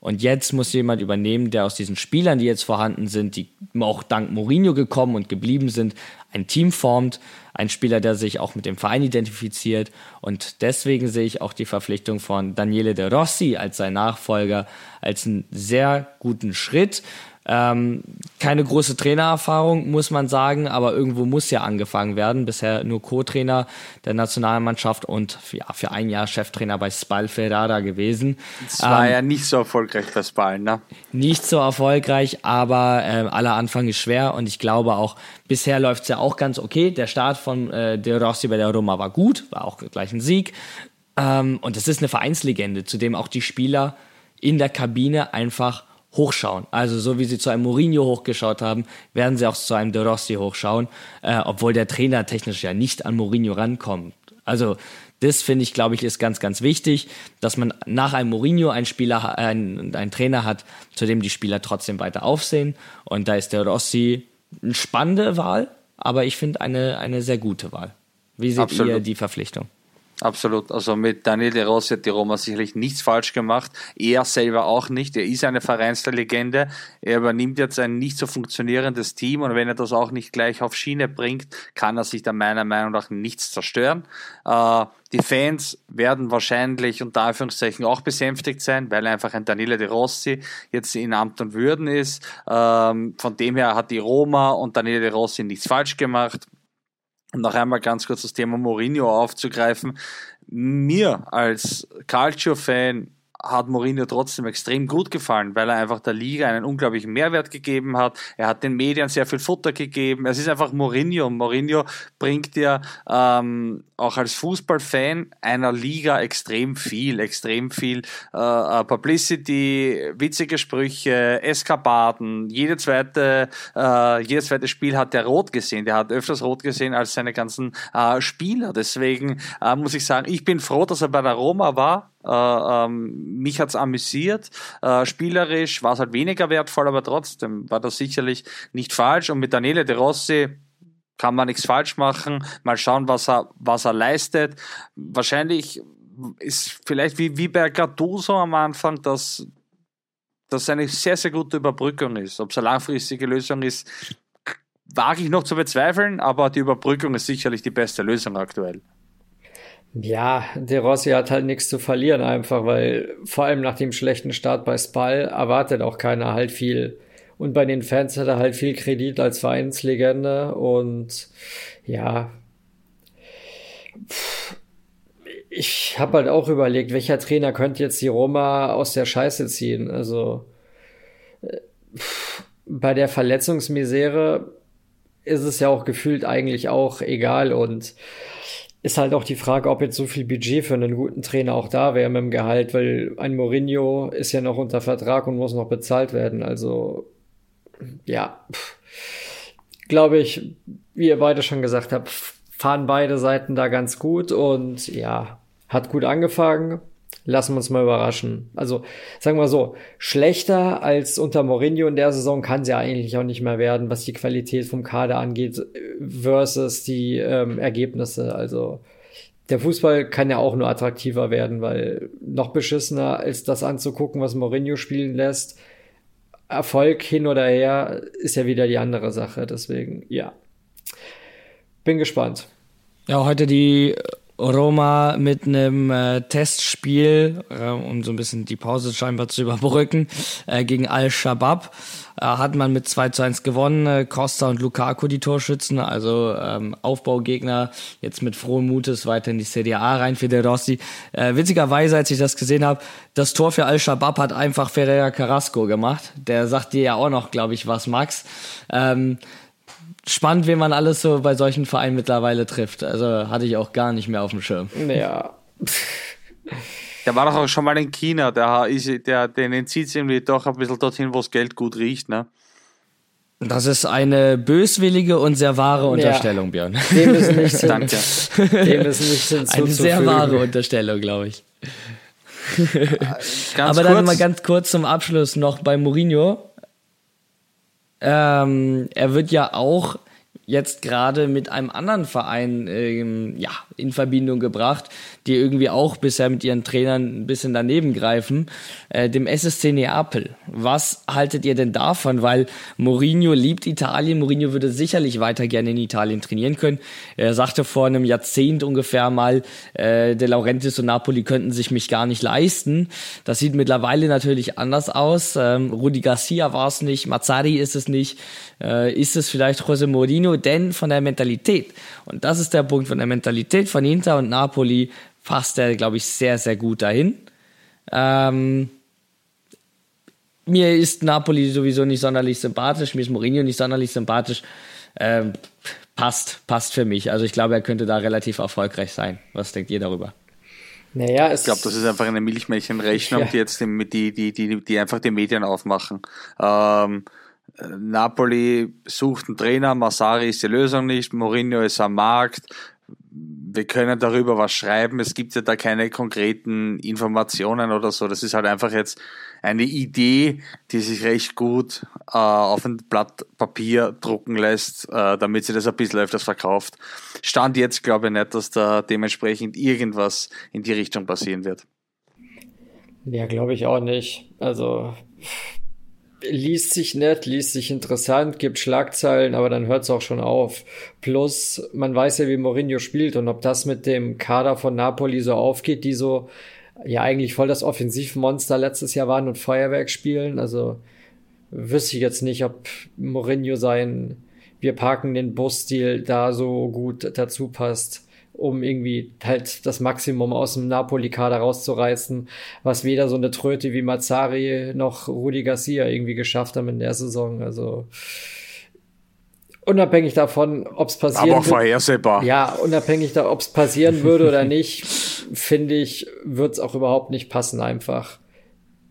Und jetzt muss jemand übernehmen, der aus diesen Spielern, die jetzt vorhanden sind, die auch dank Mourinho gekommen und geblieben sind, ein Team formt, ein Spieler, der sich auch mit dem Verein identifiziert. Und deswegen sehe ich auch die Verpflichtung von Daniele De Rossi als sein Nachfolger als einen sehr guten Schritt. Ähm, keine große Trainererfahrung, muss man sagen, aber irgendwo muss ja angefangen werden. Bisher nur Co-Trainer der Nationalmannschaft und ja, für ein Jahr Cheftrainer bei Spal Ferrara gewesen. Es war ähm, ja nicht so erfolgreich bei Spal, ne? Nicht so erfolgreich, aber äh, aller Anfang ist schwer und ich glaube auch, bisher läuft es ja auch ganz okay. Der Start von äh, De Rossi bei der Roma war gut, war auch gleich ein Sieg. Ähm, und es ist eine Vereinslegende, zu dem auch die Spieler in der Kabine einfach hochschauen. Also so wie sie zu einem Mourinho hochgeschaut haben, werden sie auch zu einem De Rossi hochschauen, äh, obwohl der Trainer technisch ja nicht an Mourinho rankommt. Also das finde ich, glaube ich, ist ganz, ganz wichtig, dass man nach einem Mourinho einen Spieler, einen, einen Trainer hat, zu dem die Spieler trotzdem weiter aufsehen. Und da ist der Rossi eine spannende Wahl, aber ich finde eine, eine sehr gute Wahl. Wie seht Absolut. ihr die Verpflichtung? Absolut. Also mit Daniel De Rossi hat die Roma sicherlich nichts falsch gemacht. Er selber auch nicht. Er ist eine Vereinslegende. Er übernimmt jetzt ein nicht so funktionierendes Team und wenn er das auch nicht gleich auf Schiene bringt, kann er sich da meiner Meinung nach nichts zerstören. Äh, die Fans werden wahrscheinlich unter Anführungszeichen auch besänftigt sein, weil einfach ein Daniele De Rossi jetzt in Amt und Würden ist. Ähm, von dem her hat die Roma und Daniele De Rossi nichts falsch gemacht. Und noch einmal ganz kurz das Thema Mourinho aufzugreifen. Mir als Calcio-Fan hat Mourinho trotzdem extrem gut gefallen, weil er einfach der Liga einen unglaublichen Mehrwert gegeben hat. Er hat den Medien sehr viel Futter gegeben. Es ist einfach Mourinho. Mourinho bringt ja ähm, auch als Fußballfan einer Liga extrem viel, extrem viel äh, äh, Publicity, witzige Sprüche, Eskapaden. Jede zweite, äh, jedes zweite Spiel hat er rot gesehen. Der hat öfters rot gesehen als seine ganzen äh, Spieler. Deswegen äh, muss ich sagen, ich bin froh, dass er bei der Roma war. Äh, ähm, mich hat's amüsiert. Äh, spielerisch war es halt weniger wertvoll, aber trotzdem war das sicherlich nicht falsch. Und mit Daniele De Rossi kann man nichts falsch machen. Mal schauen, was er, was er leistet. Wahrscheinlich ist vielleicht wie, wie bei Gattuso am Anfang, dass das eine sehr, sehr gute Überbrückung ist. Ob es eine langfristige Lösung ist, wage ich noch zu bezweifeln, aber die Überbrückung ist sicherlich die beste Lösung aktuell. Ja, De Rossi hat halt nichts zu verlieren einfach, weil vor allem nach dem schlechten Start bei Spal erwartet auch keiner halt viel. Und bei den Fans hat er halt viel Kredit als Vereinslegende und ja, ich habe halt auch überlegt, welcher Trainer könnte jetzt die Roma aus der Scheiße ziehen. Also äh, bei der Verletzungsmisere ist es ja auch gefühlt eigentlich auch egal und ist halt auch die Frage, ob jetzt so viel Budget für einen guten Trainer auch da wäre mit dem Gehalt, weil ein Mourinho ist ja noch unter Vertrag und muss noch bezahlt werden. Also ja, glaube ich, wie ihr beide schon gesagt habt, fahren beide Seiten da ganz gut und ja, hat gut angefangen. Lassen wir uns mal überraschen. Also, sagen wir so, schlechter als unter Mourinho in der Saison kann sie ja eigentlich auch nicht mehr werden, was die Qualität vom Kader angeht, versus die ähm, Ergebnisse. Also, der Fußball kann ja auch nur attraktiver werden, weil noch beschissener als das anzugucken, was Mourinho spielen lässt, Erfolg hin oder her ist ja wieder die andere Sache. Deswegen, ja. Bin gespannt. Ja, heute die Roma mit einem äh, Testspiel, äh, um so ein bisschen die Pause scheinbar zu überbrücken, äh, gegen Al-Shabaab. Äh, hat man mit 2 zu 1 gewonnen. Äh, Costa und Lukaku die Torschützen, also ähm, Aufbaugegner, jetzt mit frohem Mutes weiter in die CDA rein für De Rossi. Äh, witzigerweise, als ich das gesehen habe, das Tor für Al-Shabaab hat einfach Ferreira Carrasco gemacht. Der sagt dir ja auch noch, glaube ich, was, Max. Ähm, spannend, wen man alles so bei solchen Vereinen mittlerweile trifft. Also hatte ich auch gar nicht mehr auf dem Schirm. Ja. Der war doch auch schon mal in China, der ist, der, den zieht es irgendwie doch ein bisschen dorthin, wo das Geld gut riecht, ne? Das ist eine böswillige und sehr wahre Unterstellung, ja. Björn. Dem ist nichts <laughs> Danke. Dem ist nichts Eine sehr wahre Unterstellung, glaube ich. Aber dann kurz. mal ganz kurz zum Abschluss noch bei Mourinho. Ähm, er wird ja auch jetzt gerade mit einem anderen Verein ähm, ja, in Verbindung gebracht, die irgendwie auch bisher mit ihren Trainern ein bisschen daneben greifen, äh, dem SSC Neapel. Was haltet ihr denn davon? Weil Mourinho liebt Italien, Mourinho würde sicherlich weiter gerne in Italien trainieren können. Er sagte vor einem Jahrzehnt ungefähr mal, äh, De Laurentiis und Napoli könnten sich mich gar nicht leisten. Das sieht mittlerweile natürlich anders aus. Ähm, Rudi Garcia war es nicht, Mazzari ist es nicht. Äh, ist es vielleicht José Mourinho? Denn von der Mentalität, und das ist der Punkt, von der Mentalität von Inter und Napoli passt er, glaube ich, sehr, sehr gut dahin. Ähm, mir ist Napoli sowieso nicht sonderlich sympathisch, mir ist Mourinho nicht sonderlich sympathisch. Ähm, passt, passt für mich. Also ich glaube, er könnte da relativ erfolgreich sein. Was denkt ihr darüber? Naja, ich glaube, das ist einfach eine Milchmädchenrechnung, ja. die jetzt die, die, die, die, die einfach die Medien aufmachen. Ähm, Napoli sucht einen Trainer, Massari ist die Lösung nicht, Mourinho ist am Markt, wir können darüber was schreiben. Es gibt ja da keine konkreten Informationen oder so. Das ist halt einfach jetzt eine Idee, die sich recht gut äh, auf ein Blatt Papier drucken lässt, äh, damit sie das ein bisschen öfters verkauft. Stand jetzt glaube ich nicht, dass da dementsprechend irgendwas in die Richtung passieren wird. Ja, glaube ich auch nicht. Also liest sich nett, liest sich interessant, gibt Schlagzeilen, aber dann hört es auch schon auf. Plus, man weiß ja, wie Mourinho spielt und ob das mit dem Kader von Napoli so aufgeht, die so ja eigentlich voll das Offensivmonster letztes Jahr waren und Feuerwerk spielen. Also wüsste ich jetzt nicht, ob Mourinho sein Wir parken den Busstil da so gut dazu passt, um irgendwie halt das Maximum aus dem Napoli-Kader rauszureißen, was weder so eine Tröte wie Mazzari noch Rudi Garcia irgendwie geschafft haben in der Saison. Also unabhängig davon, ob es passieren Aber vorhersehbar. Ja, unabhängig da, ob es passieren würde oder nicht, finde ich, wird es auch überhaupt nicht passen, einfach.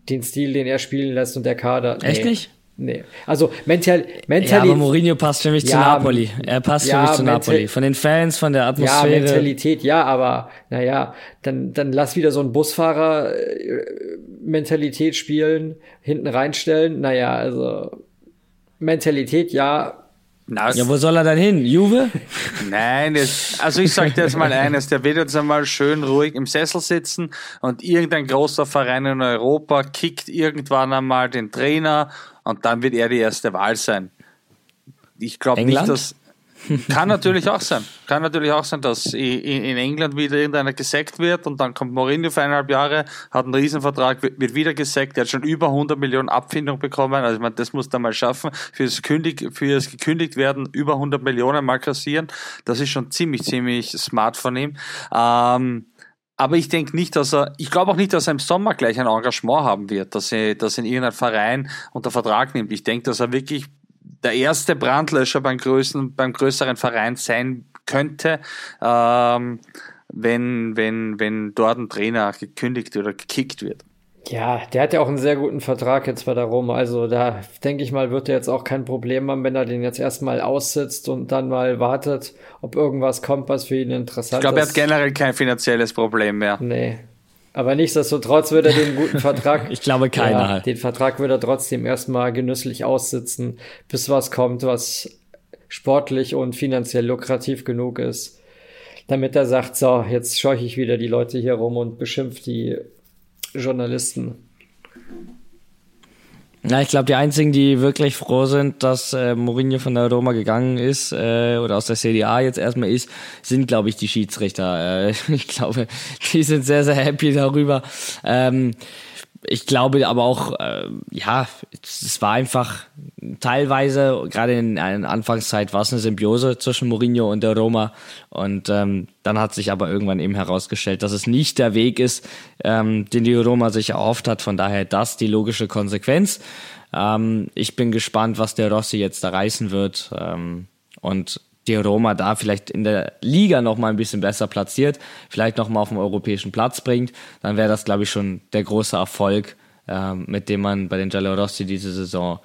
Den Stil, den er spielen lässt und der Kader. Nee. Echt nicht? Nee. Also mental, Mentalität. Ja, aber Mourinho passt für mich Ja, zu Napoli. Er passt ja, für mich zu Mental- Napoli. Von den Fans, von der Ja, Atmosphäre. Mentalität, ja, aber naja, dann, dann lass wieder so ein Busfahrer äh, Mentalität spielen, hinten reinstellen. Naja, also Mentalität, ja, Na, ja, wo soll er dann hin? Juve? <laughs> Nein, es, also ich sage dir jetzt mal eines, der wird jetzt einmal schön ruhig im Sessel sitzen und irgendein großer Verein in Europa kickt irgendwann einmal den Trainer und dann wird er die erste Wahl sein. Ich glaube nicht, dass kann natürlich auch sein. Kann natürlich auch sein, dass in England wieder irgendeiner gesackt wird und dann kommt Mourinho für eineinhalb Jahre, hat einen Riesenvertrag, wird wieder gesackt, der hat schon über 100 Millionen Abfindung bekommen. Also ich meine, das muss er mal schaffen. Für das, Kündig, für das gekündigt werden über 100 Millionen mal kassieren. Das ist schon ziemlich, ziemlich smart von ihm. Ähm, aber ich denke nicht, dass er, ich glaube auch nicht, dass er im Sommer gleich ein Engagement haben wird, dass er, dass er in irgendein Verein unter Vertrag nimmt. Ich denke, dass er wirklich der erste Brandlöscher beim größten, beim größeren Verein sein könnte, ähm, wenn, wenn, wenn dort ein Trainer gekündigt oder gekickt wird. Ja, der hat ja auch einen sehr guten Vertrag jetzt bei der Roma. Also da denke ich mal, wird er jetzt auch kein Problem haben, wenn er den jetzt erstmal aussitzt und dann mal wartet, ob irgendwas kommt, was für ihn interessant Ich glaube, er ist. hat generell kein finanzielles Problem mehr. Nee. Aber nichtsdestotrotz würde er den guten Vertrag. <laughs> Ich glaube, keiner Ja, halt. den Vertrag würde er trotzdem erstmal genüsslich aussitzen, bis was kommt, was sportlich und finanziell lukrativ genug ist. Damit er sagt, so, jetzt scheuche ich wieder die Leute hier rum und beschimpf die Journalisten. Na, ich glaube, die einzigen, die wirklich froh sind, dass äh, Mourinho von der Roma gegangen ist äh, oder aus der CDA jetzt erstmal ist, sind, glaube ich, die Schiedsrichter. Äh, <laughs> ich glaube, die sind sehr, sehr happy darüber. Ähm, ich glaube aber auch, äh, ja, es war einfach teilweise, gerade in einer Anfangszeit, war es eine Symbiose zwischen Mourinho und der Roma. Und ähm, dann hat sich aber irgendwann eben herausgestellt, dass es nicht der Weg ist, ähm, den die Roma sich erhofft hat. Von daher das die logische Konsequenz. Ähm, ich bin gespannt, was der Rossi jetzt da reißen wird. Ähm, und die Roma da vielleicht in der Liga noch mal ein bisschen besser platziert, vielleicht noch mal auf den europäischen Platz bringt, dann wäre das, glaube ich, schon der große Erfolg, ähm, mit dem man bei den Giallorossi diese Saison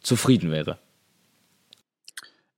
zufrieden wäre.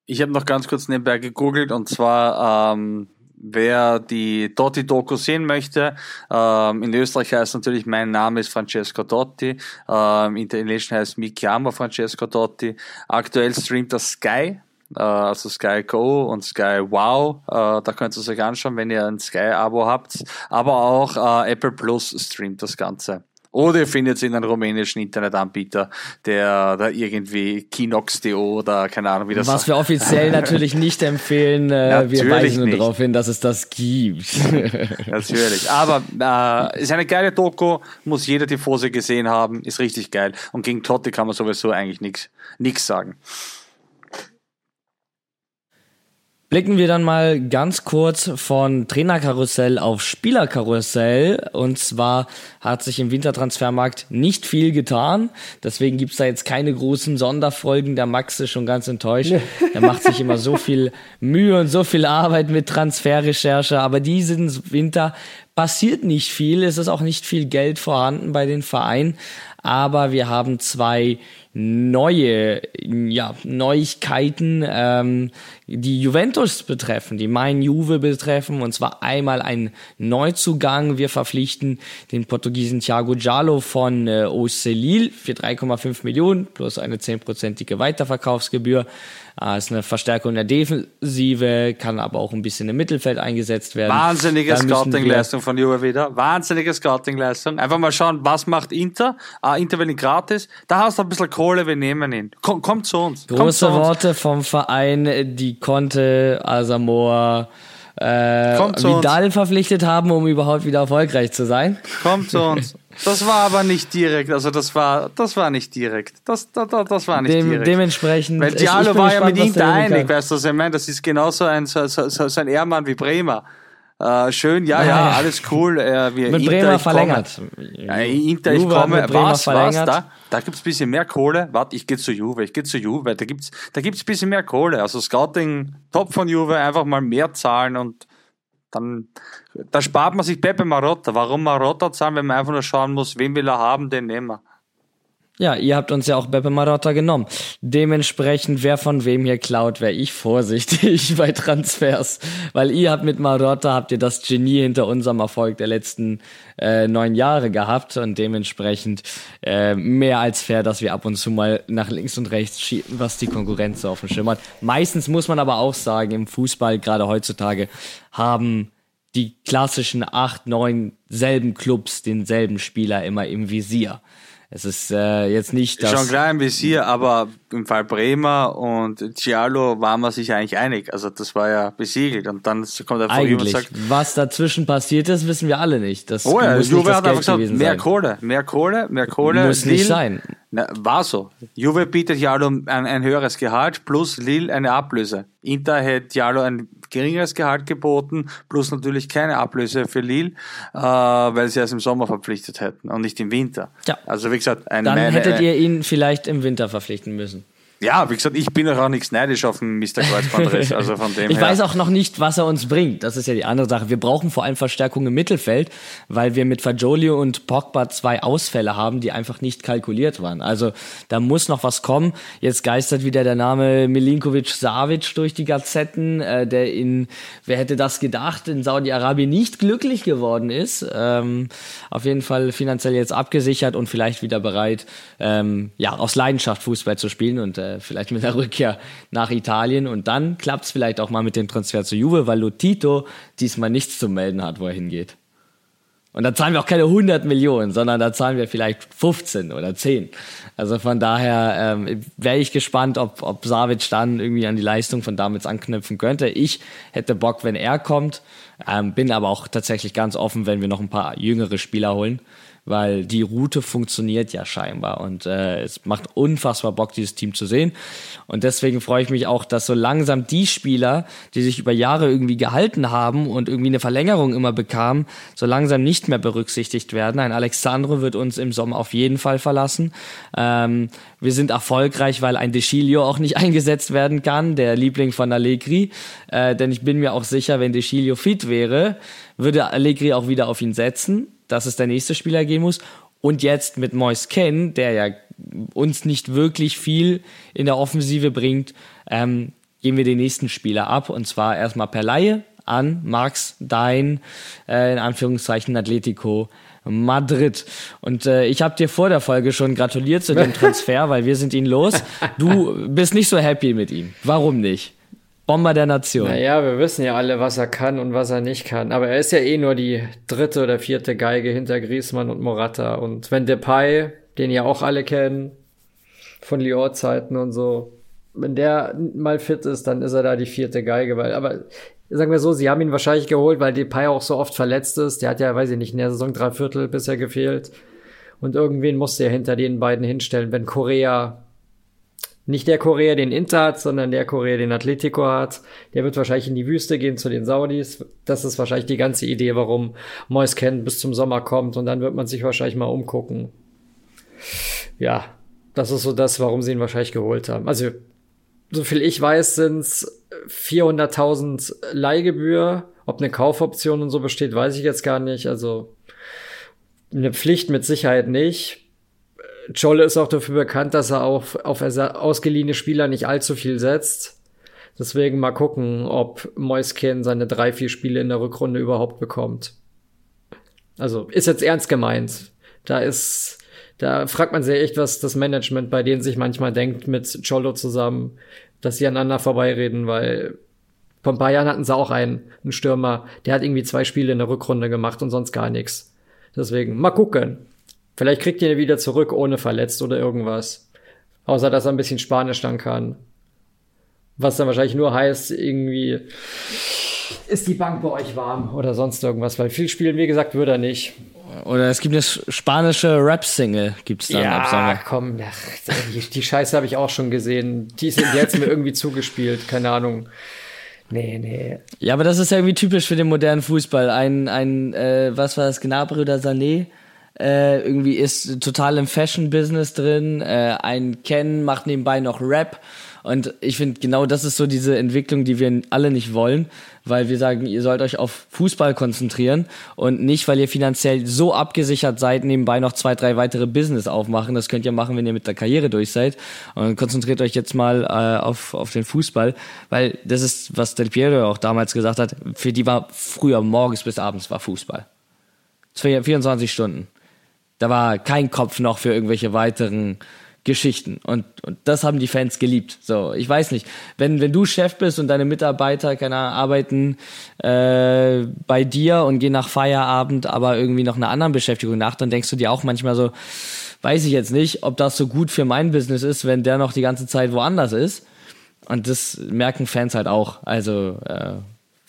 Ich habe noch ganz kurz nebenbei gegoogelt und zwar, ähm, wer die Dotti-Doku sehen möchte, ähm, in Österreich heißt natürlich, mein Name ist Francesco Dotti, ähm, in der Englischen heißt Mi chiamo Francesco Dotti. Aktuell streamt das Sky, äh, also Sky Go und Sky Wow, äh, da könnt ihr es euch anschauen, wenn ihr ein Sky-Abo habt, aber auch äh, Apple Plus streamt das Ganze. Oder ihr findet es in einem rumänischen Internetanbieter, der da irgendwie Kinox.do oder keine Ahnung, wie das Was wir offiziell <laughs> natürlich nicht empfehlen, äh, wir Natürlich weisen nur nicht. darauf hin, dass es das gibt. <laughs> Natürlich. Aber äh, ist eine geile Doku, muss jeder die Fose gesehen haben, ist richtig geil. Und gegen Totti kann man sowieso eigentlich nichts sagen. Blicken wir dann mal ganz kurz von Trainerkarussell auf Spielerkarussell. Und zwar hat sich im Wintertransfermarkt nicht viel getan. Deswegen gibt's da jetzt keine großen Sonderfolgen. Der Max ist schon ganz enttäuscht. <laughs> Er macht sich immer so viel Mühe und so viel Arbeit mit Transferrecherche. Aber diesen Winter passiert nicht viel. Es ist auch nicht viel Geld vorhanden bei den Vereinen. Aber wir haben zwei neue ja, Neuigkeiten, ähm, die Juventus betreffen, die mein Juve betreffen, und zwar einmal ein Neuzugang. Wir verpflichten den Portugiesen Thiago Giallo von äh, OC Lille für 3,5 Millionen plus eine zehnprozentige Weiterverkaufsgebühr. Äh, ist eine Verstärkung der Defensive, kann aber auch ein bisschen im Mittelfeld eingesetzt werden. Wahnsinnige Scouting-Leistung von Juve wieder. Wahnsinnige Scouting-Leistung. Einfach mal schauen, was macht Inter. Ah, Inter will ihn gratis. Da hast du ein bisschen Kohle, wir nehmen ihn. Komm, kommt zu uns. Große zu uns. Worte vom Verein, die konnte Asamoah äh, Vidal uns. verpflichtet haben, um überhaupt wieder erfolgreich zu sein. Kommt zu uns. Das war aber nicht direkt, also das war, das war nicht direkt. Das, das, das war nicht Dem, direkt. Dementsprechend. Weil Diallo war gespannt, ja mit Inter einig, weißt du, was ich meine? Das ist genauso ein, so, so, so ein Ehrmann wie Bremer. Äh, schön, ja, ja, alles cool. Äh, wir, mit Inter, Bremer verlängert. Ja, Inter, ich komme. Was, was, da, da gibt's ein bisschen mehr Kohle. Warte, ich gehe zu Juve, ich gehe zu Juve. Da gibt's, da gibt's ein bisschen mehr Kohle. Also Scouting, Top von Juve, einfach mal mehr zahlen und dann, da spart man sich Pepe Marotta. Warum Marotta zahlen, wenn man einfach nur schauen muss, wen will er haben, den nehmen wir. Ja, ihr habt uns ja auch Beppe Marotta genommen. Dementsprechend, wer von wem hier klaut, wäre ich vorsichtig <laughs> bei Transfers. Weil ihr habt mit Marotta, habt ihr das Genie hinter unserem Erfolg der letzten äh, neun Jahre gehabt und dementsprechend äh, mehr als fair, dass wir ab und zu mal nach links und rechts schieben, was die Konkurrenz so auf dem Schirm hat. Meistens muss man aber auch sagen, im Fußball, gerade heutzutage, haben die klassischen acht, neun selben Clubs denselben Spieler immer im Visier. Es ist äh, jetzt nicht das. Schon klar im Visier, aber im Fall Bremer und Giallo waren wir sich eigentlich einig. Also das war ja besiegelt und dann kommt er von und sagt, was dazwischen passiert ist, wissen wir alle nicht. Das oh ja, muss Juve hat einfach gesagt, mehr sein. Kohle, mehr Kohle, mehr Kohle. Muss Lille, nicht sein. Na, war so. Juve bietet Giallo ein, ein höheres Gehalt plus Lille eine Ablöse. Inter hätte Giallo ein geringeres Gehalt geboten, plus natürlich keine Ablöse für Lille, äh, weil sie erst im Sommer verpflichtet hätten und nicht im Winter. Ja. Also wie gesagt, ein, dann meine, hättet ihr ihn vielleicht im Winter verpflichten müssen. Ja, wie gesagt, ich bin auch nichts neidisch auf den Mr. Kreuzbandriss. <laughs> Also von dem ich her. weiß auch noch nicht, was er uns bringt. Das ist ja die andere Sache. Wir brauchen vor allem Verstärkung im Mittelfeld, weil wir mit Fagioli und Pogba zwei Ausfälle haben, die einfach nicht kalkuliert waren. Also da muss noch was kommen. Jetzt geistert wieder der Name Milinkovic Savic durch die Gazetten, äh, der in, wer hätte das gedacht, in Saudi-Arabien nicht glücklich geworden ist. Ähm, auf jeden Fall finanziell jetzt abgesichert und vielleicht wieder bereit, ähm, ja, aus Leidenschaft Fußball zu spielen und äh, vielleicht mit der <laughs> Rückkehr nach Italien. Und dann klappt es vielleicht auch mal mit dem Transfer zu Juve, weil Lotito diesmal nichts zu melden hat, wo er hingeht. Und da zahlen wir auch keine 100 Millionen, sondern da zahlen wir vielleicht 15 oder 10. Also von daher ähm, wäre ich gespannt, ob, ob Savic dann irgendwie an die Leistung von Damitz anknüpfen könnte. Ich hätte Bock, wenn er kommt, ähm, bin aber auch tatsächlich ganz offen, wenn wir noch ein paar jüngere Spieler holen weil die Route funktioniert ja scheinbar und äh, es macht unfassbar Bock, dieses Team zu sehen. Und deswegen freue ich mich auch, dass so langsam die Spieler, die sich über Jahre irgendwie gehalten haben und irgendwie eine Verlängerung immer bekamen, so langsam nicht mehr berücksichtigt werden. Ein Alexandro wird uns im Sommer auf jeden Fall verlassen. Ähm, wir sind erfolgreich, weil ein Deschilio auch nicht <laughs> eingesetzt werden kann, der Liebling von Allegri. Äh, denn ich bin mir auch sicher, wenn Deschilio fit wäre, würde Allegri auch wieder auf ihn setzen dass es der nächste Spieler gehen muss. Und jetzt mit Moise Ken, der ja uns nicht wirklich viel in der Offensive bringt, ähm, gehen wir den nächsten Spieler ab. Und zwar erstmal per Laie an Max Dein, äh, in Anführungszeichen Atletico Madrid. Und äh, ich habe dir vor der Folge schon gratuliert zu dem <laughs> Transfer, weil wir sind ihn los. Du bist nicht so happy mit ihm. Warum nicht? Bomber der Nation. Naja, wir wissen ja alle, was er kann und was er nicht kann. Aber er ist ja eh nur die dritte oder vierte Geige hinter Griezmann und Morata. Und wenn Depay, den ja auch alle kennen, von Lyon-Zeiten und so, wenn der mal fit ist, dann ist er da die vierte Geige. Weil, aber sagen wir so, sie haben ihn wahrscheinlich geholt, weil Depay auch so oft verletzt ist. Der hat ja, weiß ich nicht, in der Saison drei Viertel bisher gefehlt. Und irgendwen musste er hinter den beiden hinstellen, wenn Korea nicht der Korea, den Inter hat, sondern der Korea, den Atletico hat. Der wird wahrscheinlich in die Wüste gehen zu den Saudis. Das ist wahrscheinlich die ganze Idee, warum Mois Ken bis zum Sommer kommt. Und dann wird man sich wahrscheinlich mal umgucken. Ja, das ist so das, warum sie ihn wahrscheinlich geholt haben. Also, so viel ich weiß, sind es 400.000 Leihgebühr. Ob eine Kaufoption und so besteht, weiß ich jetzt gar nicht. Also, eine Pflicht mit Sicherheit nicht Jolle ist auch dafür bekannt, dass er auch auf ausgeliehene Spieler nicht allzu viel setzt. Deswegen mal gucken, ob Moiskin seine drei, vier Spiele in der Rückrunde überhaupt bekommt. Also ist jetzt ernst gemeint. Da ist, da fragt man sich echt, was das Management bei denen sich manchmal denkt mit Cholo zusammen, dass sie aneinander vorbeireden, weil vor ein paar Jahren hatten sie auch einen, einen Stürmer, der hat irgendwie zwei Spiele in der Rückrunde gemacht und sonst gar nichts. Deswegen, mal gucken. Vielleicht kriegt ihr ihn wieder zurück ohne verletzt oder irgendwas. Außer, dass er ein bisschen Spanisch dann kann. Was dann wahrscheinlich nur heißt, irgendwie ist die Bank bei euch warm oder sonst irgendwas, weil viel spielen, wie gesagt, würde er nicht. Oder es gibt eine spanische Rap-Single, gibt's dann ja, ab Sommer. komm, ach, die, die Scheiße habe ich auch schon gesehen. Die sind jetzt mir irgendwie <laughs> zugespielt, keine Ahnung. Nee, nee. Ja, aber das ist ja irgendwie typisch für den modernen Fußball. Ein, ein äh, was war das, Gnabry oder Sané? Äh, irgendwie ist total im Fashion-Business drin. Äh, ein Ken macht nebenbei noch Rap. Und ich finde, genau das ist so diese Entwicklung, die wir alle nicht wollen, weil wir sagen, ihr sollt euch auf Fußball konzentrieren und nicht, weil ihr finanziell so abgesichert seid, nebenbei noch zwei, drei weitere Business aufmachen. Das könnt ihr machen, wenn ihr mit der Karriere durch seid. Und konzentriert euch jetzt mal äh, auf, auf den Fußball, weil das ist, was Del Piero auch damals gesagt hat, für die war früher morgens bis abends war Fußball. 24 Stunden. Da war kein Kopf noch für irgendwelche weiteren Geschichten. Und, und das haben die Fans geliebt. So, ich weiß nicht. Wenn, wenn du Chef bist und deine Mitarbeiter, keine Ahnung, arbeiten äh, bei dir und gehen nach Feierabend, aber irgendwie noch einer anderen Beschäftigung nach, dann denkst du dir auch manchmal so, weiß ich jetzt nicht, ob das so gut für mein Business ist, wenn der noch die ganze Zeit woanders ist. Und das merken Fans halt auch. Also äh,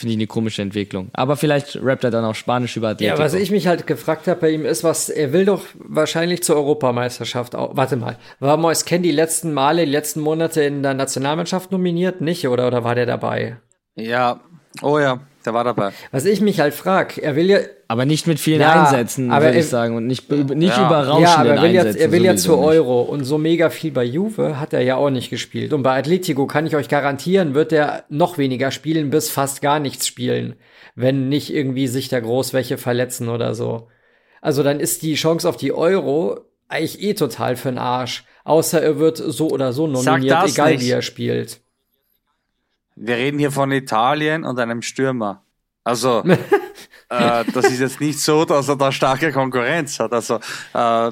Finde ich eine komische Entwicklung. Aber vielleicht rappt er dann auch Spanisch über Atletico. Ja, was ich mich halt gefragt habe bei ihm ist, was er will doch wahrscheinlich zur Europameisterschaft auch. Warte mal, war Mois Ken die letzten Male, die letzten Monate in der Nationalmannschaft nominiert? Nicht, oder, oder war der dabei? Ja, oh ja, der war dabei. Was ich mich halt frag, er will ja. Aber nicht mit vielen ja, Einsätzen, würde ich sagen. Und nicht, nicht ja. überraschenden Ja, aber er will, jetzt, er will ja zur Euro. Und so mega viel bei Juve hat er ja auch nicht gespielt. Und bei Atletico kann ich euch garantieren, wird er noch weniger spielen, bis fast gar nichts spielen. Wenn nicht irgendwie sich da groß welche verletzen oder so. Also dann ist die Chance auf die Euro eigentlich eh total für'n Arsch. Außer er wird so oder so nominiert, egal nicht. wie er spielt. Wir reden hier von Italien und einem Stürmer. Also, <laughs> äh, das ist jetzt nicht so, dass er da starke Konkurrenz hat. Also, äh,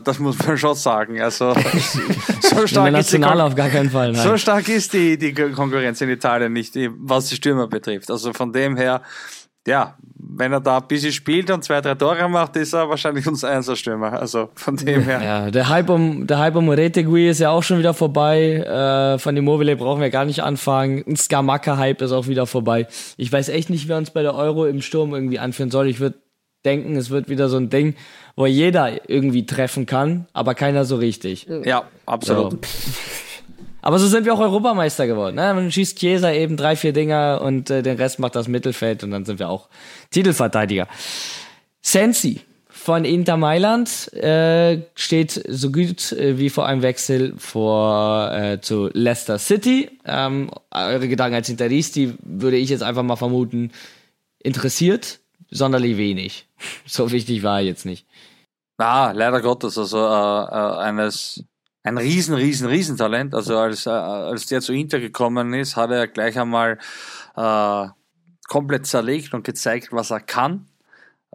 das muss man schon sagen. Also, <laughs> so stark, ist die, Fall, so stark ist die, die Konkurrenz in Italien nicht, was die Stürmer betrifft. Also von dem her, ja, wenn er da ein bisschen spielt und zwei, drei Tore macht, ist er wahrscheinlich unser Einserstürmer. Also von dem her. Ja, der Hype um, der Hype um Retegui ist ja auch schon wieder vorbei. Äh, von Immobile brauchen wir gar nicht anfangen. Ein Skamaka-Hype ist auch wieder vorbei. Ich weiß echt nicht, wer uns bei der Euro im Sturm irgendwie anführen soll. Ich würde denken, es wird wieder so ein Ding, wo jeder irgendwie treffen kann, aber keiner so richtig. Ja, absolut. So. Aber so sind wir auch Europameister geworden. Ne? Man schießt Chiesa eben drei, vier Dinger und äh, den Rest macht das Mittelfeld und dann sind wir auch Titelverteidiger. Sensi von Inter Mailand äh, steht so gut äh, wie vor einem Wechsel vor äh, zu Leicester City. Ähm, eure Gedanken als Interisti würde ich jetzt einfach mal vermuten, interessiert sonderlich wenig. <laughs> So wichtig war er jetzt nicht. Ah, leider Gottes, also äh, äh, eines ein riesen, riesen, riesen Talent. Also als, äh, als der zu Inter gekommen ist, hat er gleich einmal äh, komplett zerlegt und gezeigt, was er kann.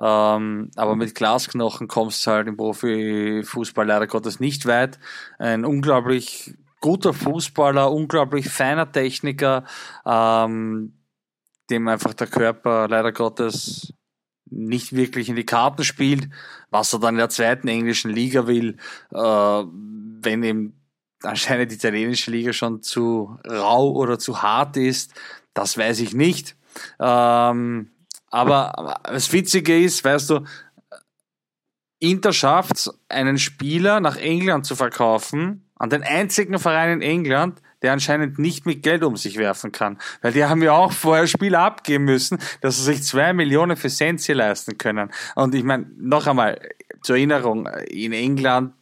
Ähm, aber mit Glasknochen kommst du halt im Profifußball leider Gottes nicht weit. Ein unglaublich guter Fußballer, unglaublich feiner Techniker, ähm, dem einfach der Körper leider Gottes nicht wirklich in die Karten spielt, was er dann in der zweiten englischen Liga will, äh, wenn ihm anscheinend die italienische Liga schon zu rau oder zu hart ist, das weiß ich nicht. Ähm, aber das Witzige ist, weißt du, Inter schafft einen Spieler nach England zu verkaufen, an den einzigen Verein in England, der anscheinend nicht mit Geld um sich werfen kann. Weil die haben ja auch vorher Spieler abgeben müssen, dass sie sich zwei Millionen für Sensi leisten können. Und ich meine, noch einmal, zur Erinnerung, in England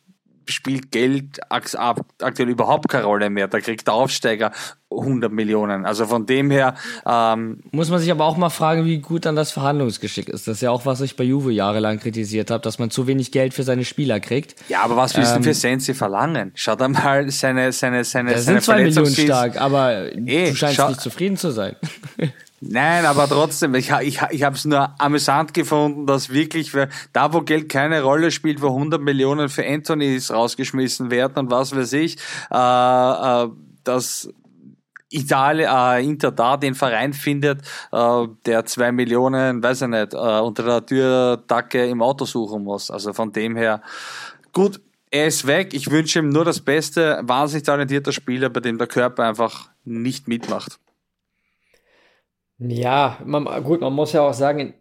spielt Geld aktuell überhaupt keine Rolle mehr. Da kriegt der Aufsteiger 100 Millionen. Also von dem her ähm, muss man sich aber auch mal fragen, wie gut dann das Verhandlungsgeschick ist. Das ist ja auch was ich bei Juve jahrelang kritisiert habe, dass man zu wenig Geld für seine Spieler kriegt. Ja, aber was willst du ähm, für Sensi verlangen? Schau da mal seine seine seine. Der seine sind zwei Millionen stark, aber eh, du scheinst nicht zufrieden zu sein. <laughs> Nein, aber trotzdem, ich, ich, ich habe es nur amüsant gefunden, dass wirklich, da wo Geld keine Rolle spielt, wo 100 Millionen für Anthonys rausgeschmissen werden und was weiß ich, äh, äh, dass Italien, äh, Inter da den Verein findet, äh, der zwei Millionen, weiß ich nicht, äh, unter der Türdacke im Auto suchen muss. Also von dem her, gut, er ist weg. Ich wünsche ihm nur das Beste. Wahnsinnig talentierter Spieler, bei dem der Körper einfach nicht mitmacht. Ja, man, gut, man muss ja auch sagen,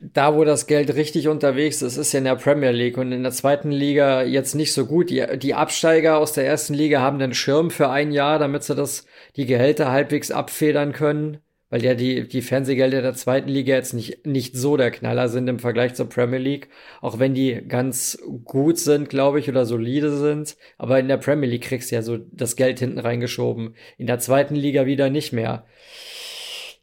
da wo das Geld richtig unterwegs ist, ist ja in der Premier League und in der zweiten Liga jetzt nicht so gut. Die, die Absteiger aus der ersten Liga haben den Schirm für ein Jahr, damit sie das, die Gehälter halbwegs abfedern können, weil ja die, die Fernsehgelder der zweiten Liga jetzt nicht, nicht so der Knaller sind im Vergleich zur Premier League, auch wenn die ganz gut sind, glaube ich, oder solide sind. Aber in der Premier League kriegst du ja so das Geld hinten reingeschoben. In der zweiten Liga wieder nicht mehr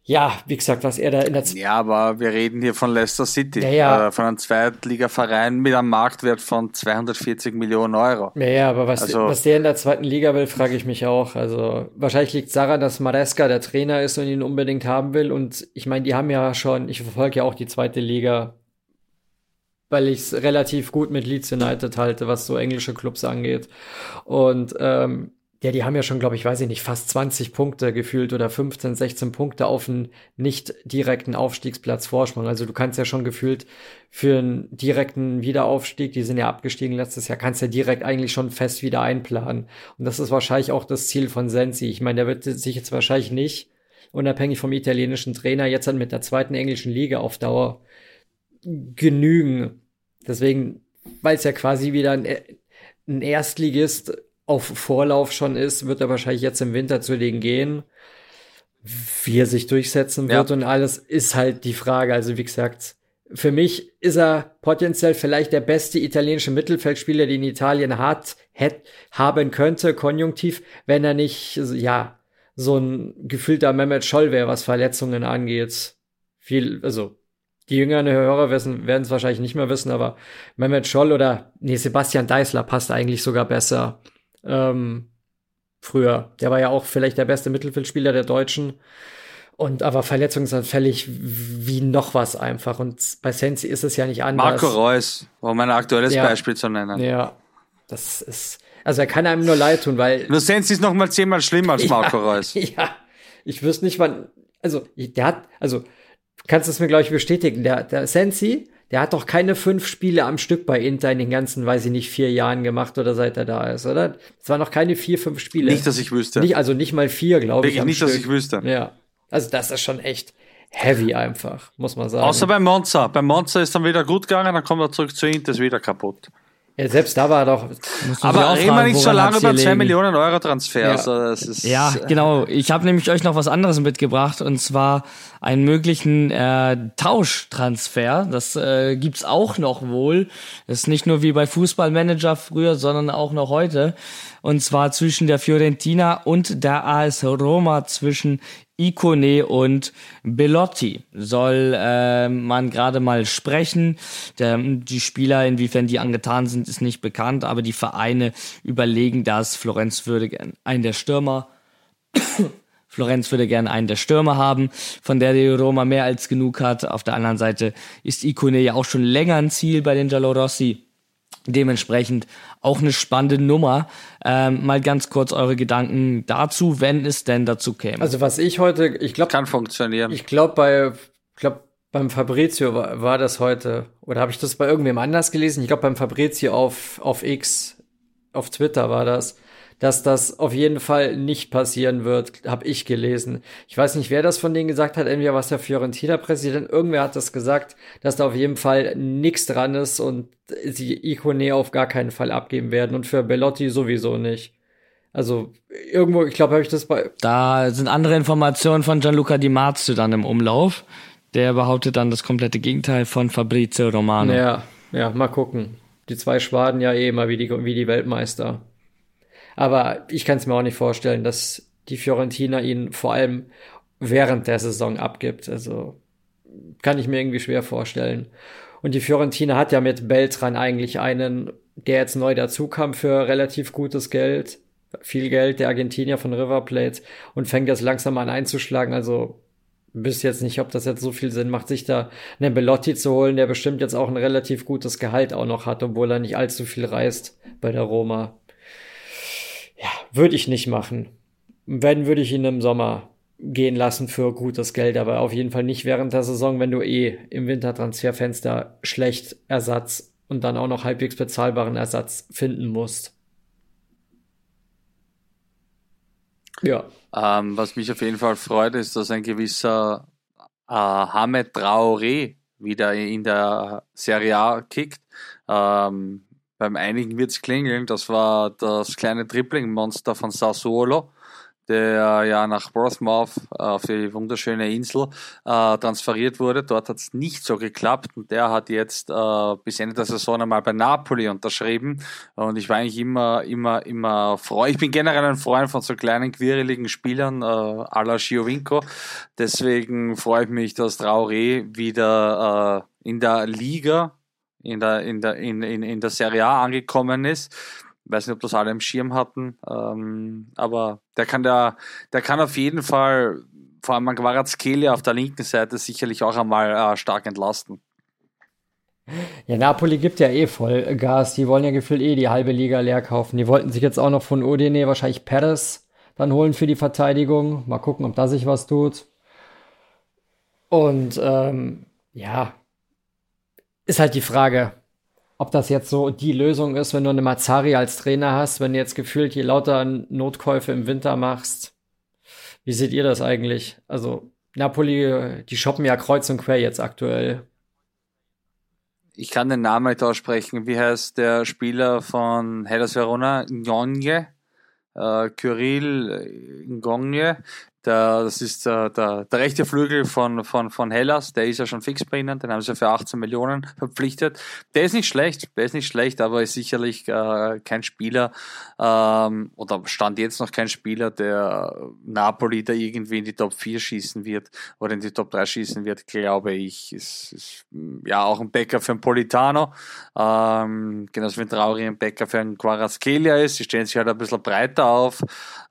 ja, wie gesagt, was er da in der Z Ja, aber wir reden hier von Leicester City, ja, ja. Äh, von einem Zweitligaverein mit einem Marktwert von 240 Millionen Euro. Ja, ja, aber was, also, was der in der zweiten Liga will, frage ich mich auch. Also wahrscheinlich liegt es daran, dass Maresca der Trainer ist und ihn unbedingt haben will. Und ich meine, die haben ja schon, ich verfolge ja auch die zweite Liga, weil ich es relativ gut mit Leeds United halte, was so englische Clubs angeht. Und ähm, ja, die haben ja schon, glaube ich, weiß ich nicht, fast 20 Punkte gefühlt oder 15, 16 Punkte auf einen nicht direkten Aufstiegsplatz Vorsprung. Also du kannst ja schon gefühlt für einen direkten Wiederaufstieg, die sind ja abgestiegen letztes Jahr, kannst ja direkt eigentlich schon fest wieder einplanen. Und das ist wahrscheinlich auch das Ziel von Sensi. Ich meine, der wird sich jetzt wahrscheinlich nicht, unabhängig vom italienischen Trainer, jetzt dann mit der zweiten englischen Liga auf Dauer genügen. Deswegen, weil es ja quasi wieder ein, ein Erstligist auf Vorlauf schon ist, wird er wahrscheinlich jetzt im Winter zu denen gehen. Wie er sich durchsetzen wird ja. und alles ist halt die Frage. Also wie gesagt, für mich ist er potenziell vielleicht der beste italienische Mittelfeldspieler, den Italien hat, hätte, haben könnte, konjunktiv, wenn er nicht, ja, so ein gefühlter Mehmet Scholl wäre, was Verletzungen angeht. Viel, also die jüngeren Hörer werden es wahrscheinlich nicht mehr wissen, aber Mehmet Scholl oder nee, Sebastian Deißler passt eigentlich sogar besser ähm, früher. Der war ja auch vielleicht der beste Mittelfeldspieler der Deutschen. Und aber verletzungsanfällig wie noch was einfach. Und bei Sensi ist es ja nicht anders. Marco Reus, um ein aktuelles ja. Beispiel zu nennen. Ja, das ist, also er kann einem nur leid tun, weil. Nur Sensi ist noch mal zehnmal schlimmer als <laughs> Marco Reus. Ja, ich wüsste nicht, wann, also, der hat, also, kannst du es mir, glaube ich, bestätigen. Der, der Sensi der hat doch keine fünf Spiele am Stück bei Inter in den ganzen, weiß ich nicht, vier Jahren gemacht oder seit er da ist, oder? Es waren noch keine vier, fünf Spiele. Nicht, dass ich wüsste. Nicht, also nicht mal vier, glaube ich. Nicht, Stück. dass ich wüsste. Ja. Also das ist schon echt heavy einfach, muss man sagen. Außer beim Monza. Beim Monza ist dann wieder gut gegangen, dann kommt er zurück zu Inter, ist wieder kaputt. Ja, selbst da war er doch. Aber reden wir nicht so lange über 2 Millionen Euro Transfer. Ja, also das ist, ja genau. Ich habe nämlich euch noch was anderes mitgebracht und zwar einen möglichen äh, Tauschtransfer. Das äh, gibt's auch noch wohl. Das ist nicht nur wie bei Fußballmanager früher, sondern auch noch heute. Und zwar zwischen der Fiorentina und der AS Roma zwischen Ikone und Belotti soll äh, man gerade mal sprechen. Der, die Spieler, inwiefern die angetan sind, ist nicht bekannt, aber die Vereine überlegen das. Florenz würde gern einen der Stürmer <coughs> Florenz würde gerne einen der Stürmer haben, von der die Roma mehr als genug hat. Auf der anderen Seite ist Ikone ja auch schon länger ein Ziel bei den Giallorossi. Dementsprechend auch eine spannende Nummer. Ähm, mal ganz kurz eure Gedanken dazu, wenn es denn dazu käme. Also was ich heute, ich glaube, kann funktionieren. Ich glaube bei, ich glaube beim Fabrizio war, war das heute oder habe ich das bei irgendwem anders gelesen? Ich glaube beim Fabrizio auf auf X, auf Twitter war das dass das auf jeden Fall nicht passieren wird, habe ich gelesen. Ich weiß nicht, wer das von denen gesagt hat, entweder was der Fiorentina-Präsident, irgendwer hat das gesagt, dass da auf jeden Fall nichts dran ist und sie Ikone auf gar keinen Fall abgeben werden und für Bellotti sowieso nicht. Also irgendwo, ich glaube, habe ich das bei. Da sind andere Informationen von Gianluca Di Marzio dann im Umlauf. Der behauptet dann das komplette Gegenteil von Fabrizio Romano. Ja, ja, mal gucken. die zwei Schwaden ja eh immer wie die, wie die Weltmeister. Aber ich kann es mir auch nicht vorstellen, dass die Fiorentina ihn vor allem während der Saison abgibt. Also kann ich mir irgendwie schwer vorstellen. Und die Fiorentina hat ja mit Beltran eigentlich einen, der jetzt neu dazukam für relativ gutes Geld. Viel Geld, der Argentinier von River Plate und fängt jetzt langsam an einzuschlagen. Also bis jetzt nicht, ob das jetzt so viel Sinn macht, sich da einen Belotti zu holen, der bestimmt jetzt auch ein relativ gutes Gehalt auch noch hat, obwohl er nicht allzu viel reist bei der Roma. Ja, würde ich nicht machen. Wenn, würde ich ihn im Sommer gehen lassen für gutes Geld, aber auf jeden Fall nicht während der Saison, wenn du eh im Wintertransferfenster schlecht Ersatz und dann auch noch halbwegs bezahlbaren Ersatz finden musst. Ja. Ähm, was mich auf jeden Fall freut, ist, dass ein gewisser äh, Hamed Traoré wieder in der Serie A kickt. Ähm, beim einigen wird's klingeln. Das war das kleine Tripling-Monster von Sassuolo der ja nach Portsmouth auf die wunderschöne Insel äh, transferiert wurde. Dort hat es nicht so geklappt und der hat jetzt äh, bis Ende der Saison einmal bei Napoli unterschrieben und ich war eigentlich immer, immer, immer froh. Ich bin generell ein Freund von so kleinen, quirligen Spielern äh, à la Giovinco. Deswegen freue ich mich, dass Traoré wieder äh, in der Liga in der, in der, in, in, in der Serie A angekommen ist weiß nicht, ob das alle im Schirm hatten, ähm, aber der kann der, der kann auf jeden Fall, vor allem Kvaratskhelia auf der linken Seite sicherlich auch einmal äh, stark entlasten. Ja, Napoli gibt ja eh voll Gas. Die wollen ja gefühlt eh die halbe Liga leer kaufen. Die wollten sich jetzt auch noch von Udine wahrscheinlich Perez dann holen für die Verteidigung. Mal gucken, ob da sich was tut. Und ähm, ja, ist halt die Frage, ob das jetzt so die Lösung ist, wenn du eine Mazzari als Trainer hast, wenn du jetzt gefühlt je lauter Notkäufe im Winter machst. Wie seht ihr das eigentlich? Also Napoli, die shoppen ja kreuz und quer jetzt aktuell. Ich kann den Namen nicht aussprechen. Wie heißt der Spieler von Hellas Verona? Ngonje? Äh, Kyrill Ngonje, der, das ist der, der, der rechte Flügel von, von, von Hellas, der ist ja schon fix bei ihnen, den haben sie für 18 Millionen verpflichtet. Der ist nicht schlecht, der ist nicht schlecht, aber ist sicherlich äh, kein Spieler, ähm, oder stand jetzt noch kein Spieler, der Napoli da irgendwie in die Top 4 schießen wird oder in die Top 3 schießen wird, glaube ich. Ist, ist ja auch ein Bäcker für einen Politano, ähm, genauso wie ein Trauri ein Bäcker für einen Quaraskelia ist. Sie stellen sich halt ein bisschen breiter auf.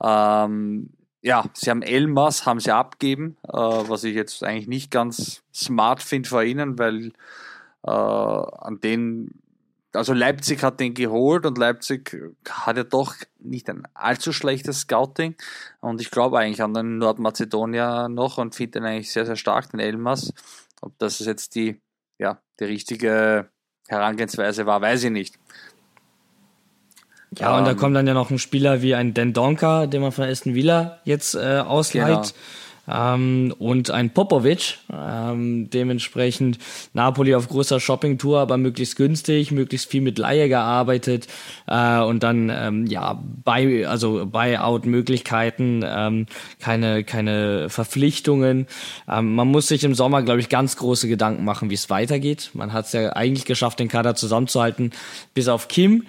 Ähm, ja, sie haben Elmas, haben sie abgeben, äh, was ich jetzt eigentlich nicht ganz smart finde vor ihnen, weil äh, an den, also Leipzig hat den geholt und Leipzig hat ja doch nicht ein allzu schlechtes Scouting und ich glaube eigentlich an den Nordmazedonier noch und finde den eigentlich sehr, sehr stark, den Elmas. Ob das jetzt die, ja, die richtige Herangehensweise war, weiß ich nicht. Ja, um, und da ähm, kommt dann ja noch ein Spieler wie ein Dendonka, den man von Aston Villa jetzt äh, ausleiht. Genau. Ähm, und ein Popovic, ähm, dementsprechend Napoli auf großer Shoppingtour, aber möglichst günstig, möglichst viel mit Laie gearbeitet äh, und dann ähm, ja bei also Buyout-Möglichkeiten, ähm, keine keine Verpflichtungen. Ähm, man muss sich im Sommer, glaube ich, ganz große Gedanken machen, wie es weitergeht. Man hat es ja eigentlich geschafft, den Kader zusammenzuhalten, bis auf Kim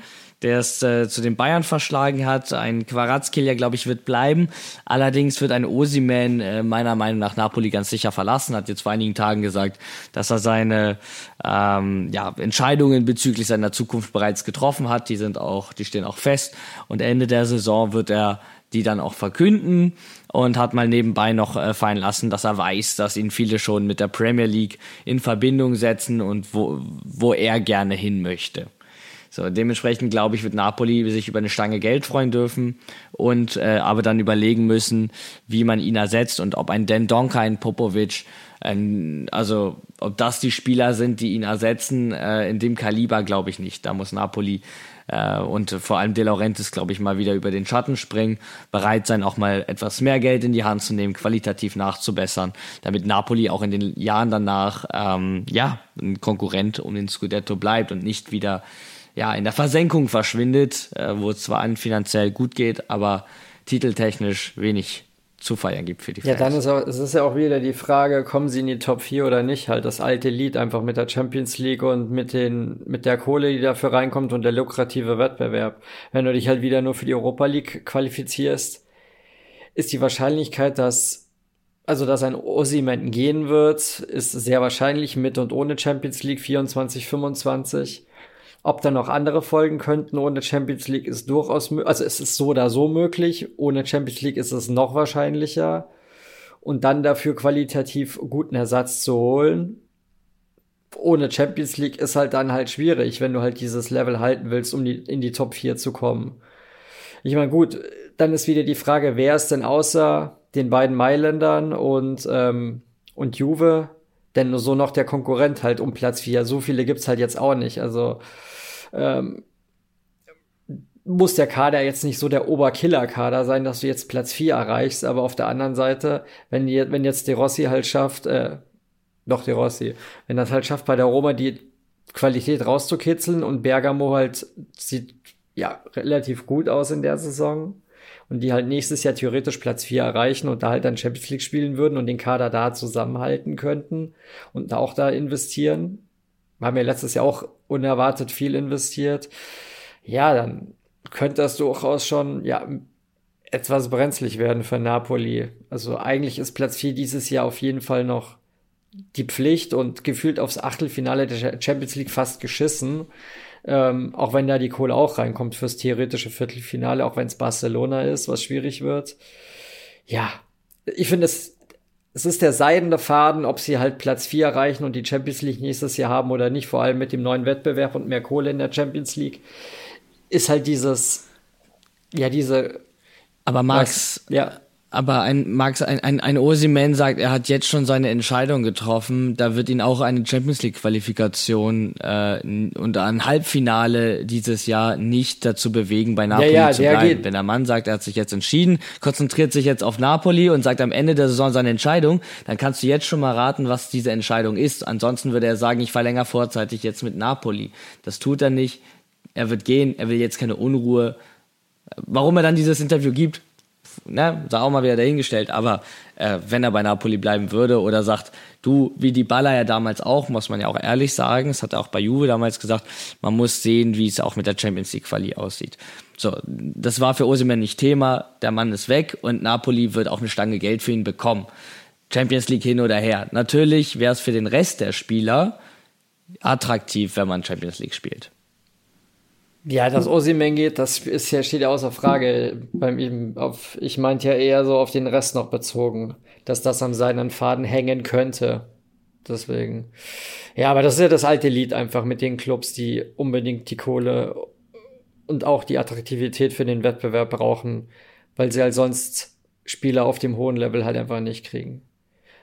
der es äh, zu den Bayern verschlagen hat. Ein Quarazkelia, glaube ich, wird bleiben. Allerdings wird ein Osiman äh, meiner Meinung nach Napoli ganz sicher verlassen. Hat jetzt vor einigen Tagen gesagt, dass er seine ähm, ja, Entscheidungen bezüglich seiner Zukunft bereits getroffen hat. Die sind auch, die stehen auch fest. Und Ende der Saison wird er die dann auch verkünden und hat mal nebenbei noch äh, fallen lassen, dass er weiß, dass ihn viele schon mit der Premier League in Verbindung setzen und wo, wo er gerne hin möchte. So, dementsprechend glaube ich, wird Napoli sich über eine Stange Geld freuen dürfen und äh, aber dann überlegen müssen, wie man ihn ersetzt und ob ein Dendonka, ein Popovic, ein, also ob das die Spieler sind, die ihn ersetzen, äh, in dem Kaliber glaube ich nicht. Da muss Napoli äh, und vor allem De Laurentiis, glaube ich, mal wieder über den Schatten springen, bereit sein, auch mal etwas mehr Geld in die Hand zu nehmen, qualitativ nachzubessern, damit Napoli auch in den Jahren danach ähm, ja ein Konkurrent um den Scudetto bleibt und nicht wieder ja, in der Versenkung verschwindet, äh, wo es zwar an finanziell gut geht, aber titeltechnisch wenig zu feiern gibt für die Ja, Fans. dann ist auch, es ist ja auch wieder die Frage, kommen sie in die Top 4 oder nicht? Halt das alte Lied einfach mit der Champions League und mit den, mit der Kohle, die dafür reinkommt und der lukrative Wettbewerb. Wenn du dich halt wieder nur für die Europa League qualifizierst, ist die Wahrscheinlichkeit, dass, also, dass ein Osimhen gehen wird, ist sehr wahrscheinlich mit und ohne Champions League 24, 25. Ob da noch andere folgen könnten ohne Champions League ist durchaus. Also es ist so oder so möglich. Ohne Champions League ist es noch wahrscheinlicher. Und dann dafür qualitativ guten Ersatz zu holen. Ohne Champions League ist halt dann halt schwierig, wenn du halt dieses Level halten willst, um die, in die Top 4 zu kommen. Ich meine, gut, dann ist wieder die Frage, wer ist denn außer den beiden Mailändern und, ähm, und Juve denn nur so noch der Konkurrent halt um Platz 4? So viele gibt's halt jetzt auch nicht. Also ähm, muss der Kader jetzt nicht so der Oberkiller-Kader sein, dass du jetzt Platz 4 erreichst, aber auf der anderen Seite, wenn, die, wenn jetzt De Rossi halt schafft, äh, doch De Rossi, wenn das halt schafft, bei der Roma die Qualität rauszukitzeln und Bergamo halt sieht ja relativ gut aus in der Saison und die halt nächstes Jahr theoretisch Platz 4 erreichen und da halt dann Champions League spielen würden und den Kader da zusammenhalten könnten und auch da investieren. Wir haben ja letztes Jahr auch unerwartet viel investiert. Ja, dann könnte das durchaus schon, ja, etwas brenzlig werden für Napoli. Also eigentlich ist Platz 4 dieses Jahr auf jeden Fall noch die Pflicht und gefühlt aufs Achtelfinale der Champions League fast geschissen. Ähm, auch wenn da die Kohle auch reinkommt fürs theoretische Viertelfinale, auch wenn es Barcelona ist, was schwierig wird. Ja, ich finde es, es ist der seidene Faden, ob sie halt Platz 4 erreichen und die Champions League nächstes Jahr haben oder nicht, vor allem mit dem neuen Wettbewerb und mehr Kohle in der Champions League, ist halt dieses, ja, diese. Aber Max, was, ja. Aber ein Max, ein, ein, ein Osiman sagt, er hat jetzt schon seine Entscheidung getroffen. Da wird ihn auch eine Champions League Qualifikation äh, und ein Halbfinale dieses Jahr nicht dazu bewegen, bei Napoli ja, ja, zu bleiben. geht. Wenn der Mann sagt, er hat sich jetzt entschieden, konzentriert sich jetzt auf Napoli und sagt am Ende der Saison seine Entscheidung, dann kannst du jetzt schon mal raten, was diese Entscheidung ist. Ansonsten würde er sagen, ich verlängere vorzeitig jetzt mit Napoli. Das tut er nicht. Er wird gehen. Er will jetzt keine Unruhe. Warum er dann dieses Interview gibt, ne, sei auch mal wieder dahingestellt, aber äh, wenn er bei Napoli bleiben würde oder sagt, du, wie die Baller ja damals auch, muss man ja auch ehrlich sagen, das hat er auch bei Juve damals gesagt, man muss sehen, wie es auch mit der Champions League Quali aussieht. So, das war für Osimhen nicht Thema, der Mann ist weg und Napoli wird auch eine Stange Geld für ihn bekommen. Champions League hin oder her. Natürlich wäre es für den Rest der Spieler attraktiv, wenn man Champions League spielt. Ja, dass Osimhen geht, das ist ja, steht ja außer Frage beim ihm. Auf, ich meinte ja eher so auf den Rest noch bezogen, dass das am seinen Faden hängen könnte. Deswegen. Ja, aber das ist ja das alte Lied einfach mit den Clubs, die unbedingt die Kohle und auch die Attraktivität für den Wettbewerb brauchen, weil sie halt sonst Spieler auf dem hohen Level halt einfach nicht kriegen.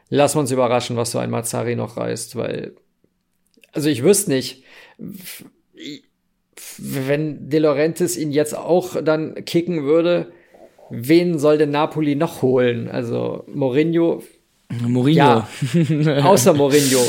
Lass uns überraschen, was so ein Mazzari noch reißt, weil, also ich wüsste nicht, wenn De Laurentiis ihn jetzt auch dann kicken würde, wen soll denn Napoli noch holen? Also Mourinho. Mourinho. Ja, <laughs> außer Mourinho.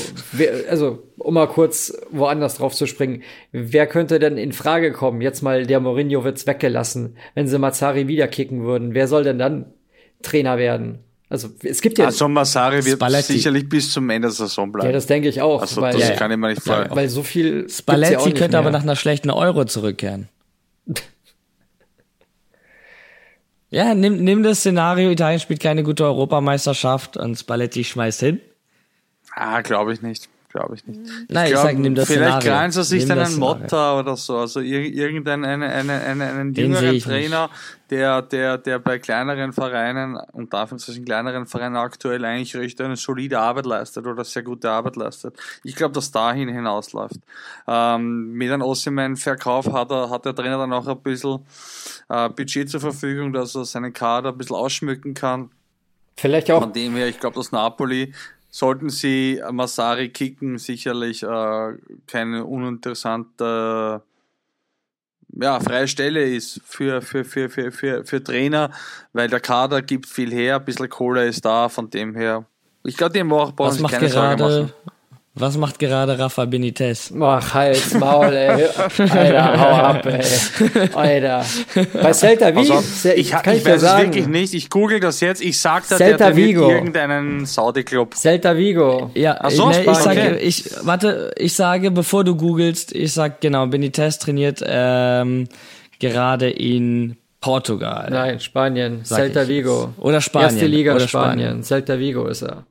Also, um mal kurz woanders drauf zu springen. Wer könnte denn in Frage kommen? Jetzt mal, der Mourinho wird's weggelassen. Wenn sie Mazzari wieder kicken würden, wer soll denn dann Trainer werden? Also, es gibt ja. Also, Massari wird Spalletti. sicherlich bis zum Ende der Saison bleiben. Ja, das denke ich auch. also, weil, das ja, kann ich mir nicht vorstellen. weil so viel. Spalletti ja könnte aber mehr. nach einer schlechten Euro zurückkehren. <laughs> ja, nimm, nimm das Szenario, Italien spielt keine gute Europameisterschaft und Spalletti schmeißt hin. Ah, glaube ich nicht. Glaube ich nicht. Nein, ich, glaub, sag, nimm das vielleicht Szenario. sie sich Nimm dann Szenario. Motta oder so, also ir irgendeinen einen, einen, einen, jüngeren ich Trainer, der, der, der bei kleineren Vereinen und darf in kleineren Vereinen aktuell eigentlich recht eine solide Arbeit leistet oder sehr gute Arbeit leistet. Ich glaube, dass dahin hinausläuft. Ähm, mit einem Ossiman-Verkauf hat, er, hat der Trainer dann auch ein bisschen äh, Budget zur Verfügung, dass er seinen Kader ein bisschen ausschmücken kann. Vielleicht auch Von dem her, ich glaube, dass Napoli, sollten sie Massari kicken, sicherlich äh, keine uninteressante ja, freie Stelle ist für, für, für, für, für, für Trainer, weil der Kader gibt viel her, ein bisschen Kohle ist da, von dem her. Ich glaube, die brauchen macht keine gerade, machen. Was macht gerade Rafa Benitez? Ach, Hals, Maul, ey. Alter, hau ab, ey. Alter. Bei Celta Vigo, Also, ich, kann ich ich weiß es sagen. wirklich nicht. Ich google das jetzt. Ich sag da, Celta der Vigo. irgendeinen Saudi-Club. Celta Vigo. Ja, Ach so, ne, ich Spanien, sage, okay. ich, warte, ich sage, bevor du googelst, ich sag genau, Benitez trainiert ähm, gerade in Portugal. Nein, Spanien. Celta Vigo. jetzt. Oder Spanien. Erste Liga Oder Spanien. Spanien. Celta Vigo ist er.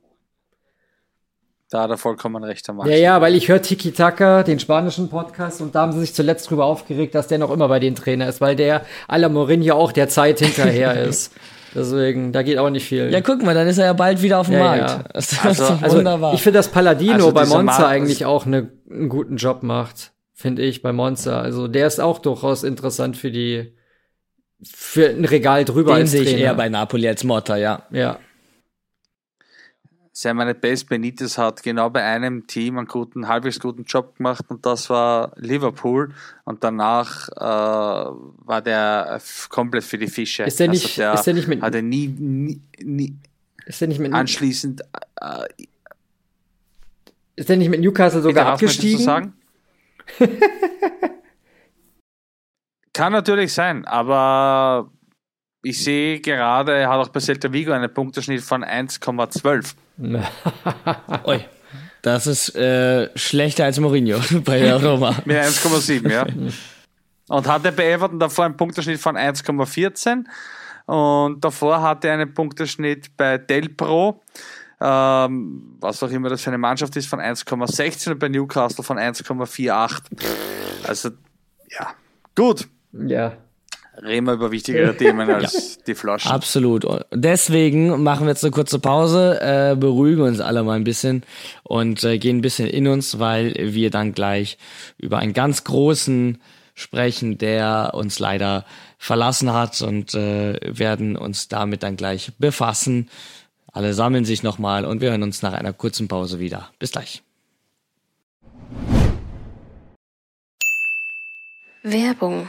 Da hat er vollkommen recht am Max. Ja, ja, weil ich höre Tiki Taka, den spanischen Podcast, und da haben sie sich zuletzt drüber aufgeregt, dass der noch immer bei den Trainer ist, weil der à la Mourinho auch der Zeit hinterher <laughs> ist. Deswegen, da geht auch nicht viel. Ja, guck mal, dann ist er ja bald wieder auf dem Ja, Markt. ja. Das ist Also- doch also wunderbar. ich finde, dass Palladino Also bei Monza eigentlich auch eine, einen guten Job macht, finde ich, bei Monza. Also der ist auch durchaus interessant für die, für ein Regal drüber Den als sehe ich Trainer. eher bei Napoli als Motta, ja. ja. Meine Best Benitez hat genau bei einem Team einen guten, halbwegs guten Job gemacht und das war Liverpool und danach äh, war der f- komplett für die Fische. Ist der nicht- der ist der nicht mit- hatte nie, nie, nie Ist der nicht mit, anschließend äh, ist der nicht mit Newcastle sogar was du abgestiegen? sagen? <laughs> Kann natürlich sein, aber ich sehe gerade, er hat auch bei Celta Vigo einen Punkteschnitt von 1,12. <laughs> Ui. Das ist äh, schlechter als Mourinho <laughs> bei der Roma. Mit 1,7, ja. Und hatte bei Everton davor einen Punkteschnitt von 1,14 und davor hatte er einen Punkteschnitt bei Del Pro, ähm, was auch immer das für eine Mannschaft ist, von 1,16 und bei Newcastle von 1,48. Also, ja, gut. Ja. Reden wir über wichtigere <laughs> Themen als die Flaschen. Absolut. Und deswegen machen wir jetzt eine kurze Pause, äh, beruhigen uns alle mal ein bisschen und äh, gehen ein bisschen in uns, weil wir dann gleich über einen ganz großen sprechen, der uns leider verlassen hat und äh, werden uns damit dann gleich befassen. Alle sammeln sich nochmal und wir hören uns nach einer kurzen Pause wieder. Bis gleich. Werbung,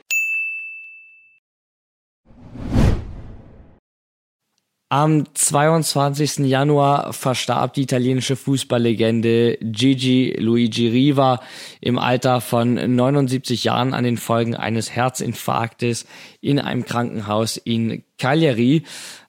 Am 22. Januar verstarb die italienische Fußballlegende Gigi Luigi Riva im Alter von 79 Jahren an den Folgen eines Herzinfarktes in einem Krankenhaus in Cagliari.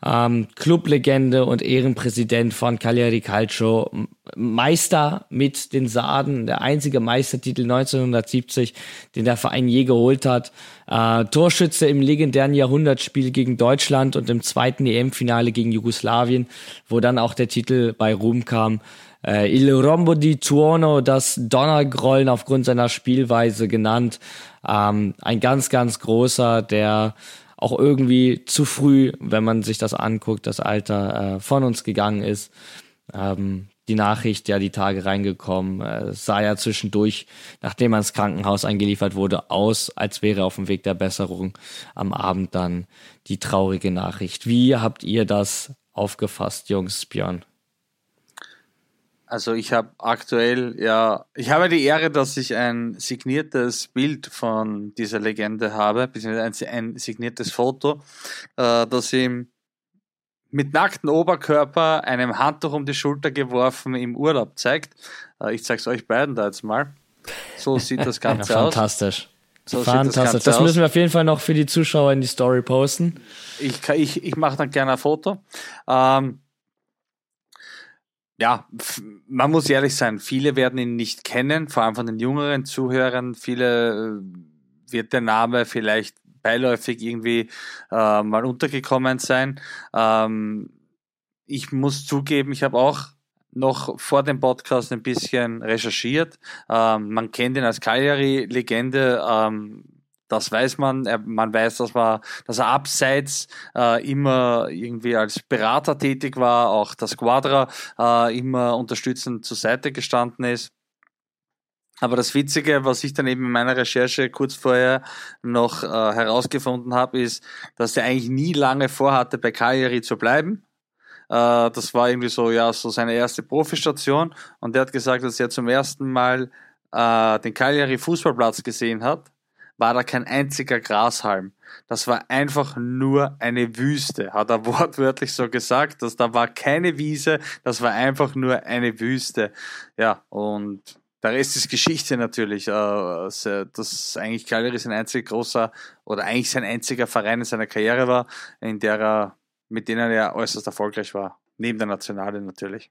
Ähm, Clublegende und Ehrenpräsident von Cagliari Calcio, Meister mit den Sarden, der einzige Meistertitel 1970, den der Verein je geholt hat. Äh, Torschütze im legendären Jahrhundertspiel gegen Deutschland und im zweiten EM-Finale gegen Jugoslawien, wo dann auch der Titel bei Ruhm kam. Äh, Il Rombo di Tuono, das Donnergrollen aufgrund seiner Spielweise genannt. Ähm, ein ganz, ganz großer, der auch irgendwie zu früh, wenn man sich das anguckt, das Alter äh, von uns gegangen ist. Ähm, die Nachricht ja die Tage reingekommen, äh, sah ja zwischendurch, nachdem er ins Krankenhaus eingeliefert wurde, aus, als wäre er auf dem Weg der Besserung. Am Abend dann die traurige Nachricht. Wie habt ihr das aufgefasst, Jungs, Björn? Also ich habe aktuell, ja, ich habe die Ehre, dass ich ein signiertes Bild von dieser Legende habe, beziehungsweise ein, signiertes Foto, äh, das ihm mit nacktem Oberkörper einem Handtuch um die Schulter geworfen im Urlaub zeigt. Äh, ich zeig's euch beiden da jetzt mal. So sieht das <laughs> Ja, Ganze aus. fantastisch. So das fantastisch. Ganze Das, aus. müssen wir auf jeden Fall noch für die Zuschauer in die Story posten. Ich, ich, ich mache dann gerne ein Foto. Ähm, ja, man muss ehrlich sein, viele werden ihn nicht kennen, vor allem von den jüngeren Zuhörern. Viele äh, wird der Name vielleicht beiläufig irgendwie äh, mal untergekommen sein. Ähm, ich muss zugeben, ich habe auch noch vor dem Podcast ein bisschen recherchiert. Ähm, man kennt ihn als Cagliari-Legende. Ähm, das weiß man. Man weiß, dass, man, dass er abseits äh, immer irgendwie als Berater tätig war, auch das Quadra äh, immer unterstützend zur Seite gestanden ist. Aber das Witzige, was ich dann eben in meiner Recherche kurz vorher noch äh, herausgefunden habe, ist, dass er eigentlich nie lange vorhatte, bei Cagliari zu bleiben. Äh, das war irgendwie so, ja, so seine erste Profistation. Und er hat gesagt, dass er zum ersten Mal äh, den Cagliari Fußballplatz gesehen hat, war da kein einziger Grashalm. Das war einfach nur eine Wüste, hat er <laughs> wortwörtlich so gesagt, dass da war keine Wiese, das war einfach nur eine Wüste. Ja, und der Rest ist Geschichte natürlich. Äh, dass eigentlich Cagliari sein einziger großer oder eigentlich sein einziger Verein in seiner Karriere war, in der er, mit denen er äußerst erfolgreich war. Neben der Nationale natürlich.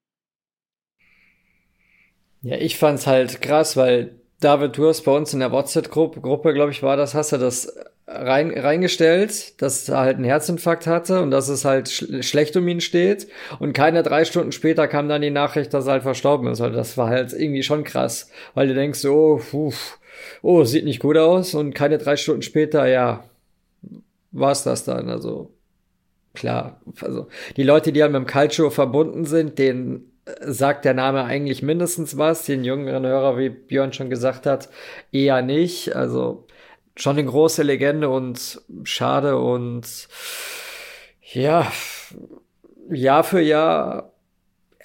Ja, ich fand's halt krass, weil David, du hast bei uns in der WhatsApp-Gruppe, Gruppe, glaube ich, war das, hast du das rein, reingestellt, dass er halt einen Herzinfarkt hatte und dass es halt sch schlecht um ihn steht. Und keine drei Stunden später kam dann die Nachricht, dass er halt verstorben ist. Also das war halt irgendwie schon krass, weil du denkst, oh, puh, oh, sieht nicht gut aus. Und keine drei Stunden später, ja, war's das dann. Also klar, also die Leute, die halt mit dem Calcio verbunden sind, denen sagt der Name eigentlich mindestens was. Den jüngeren Hörer, wie Björn schon gesagt hat, eher nicht. Also schon eine große Legende und schade und ja, Jahr für Jahr,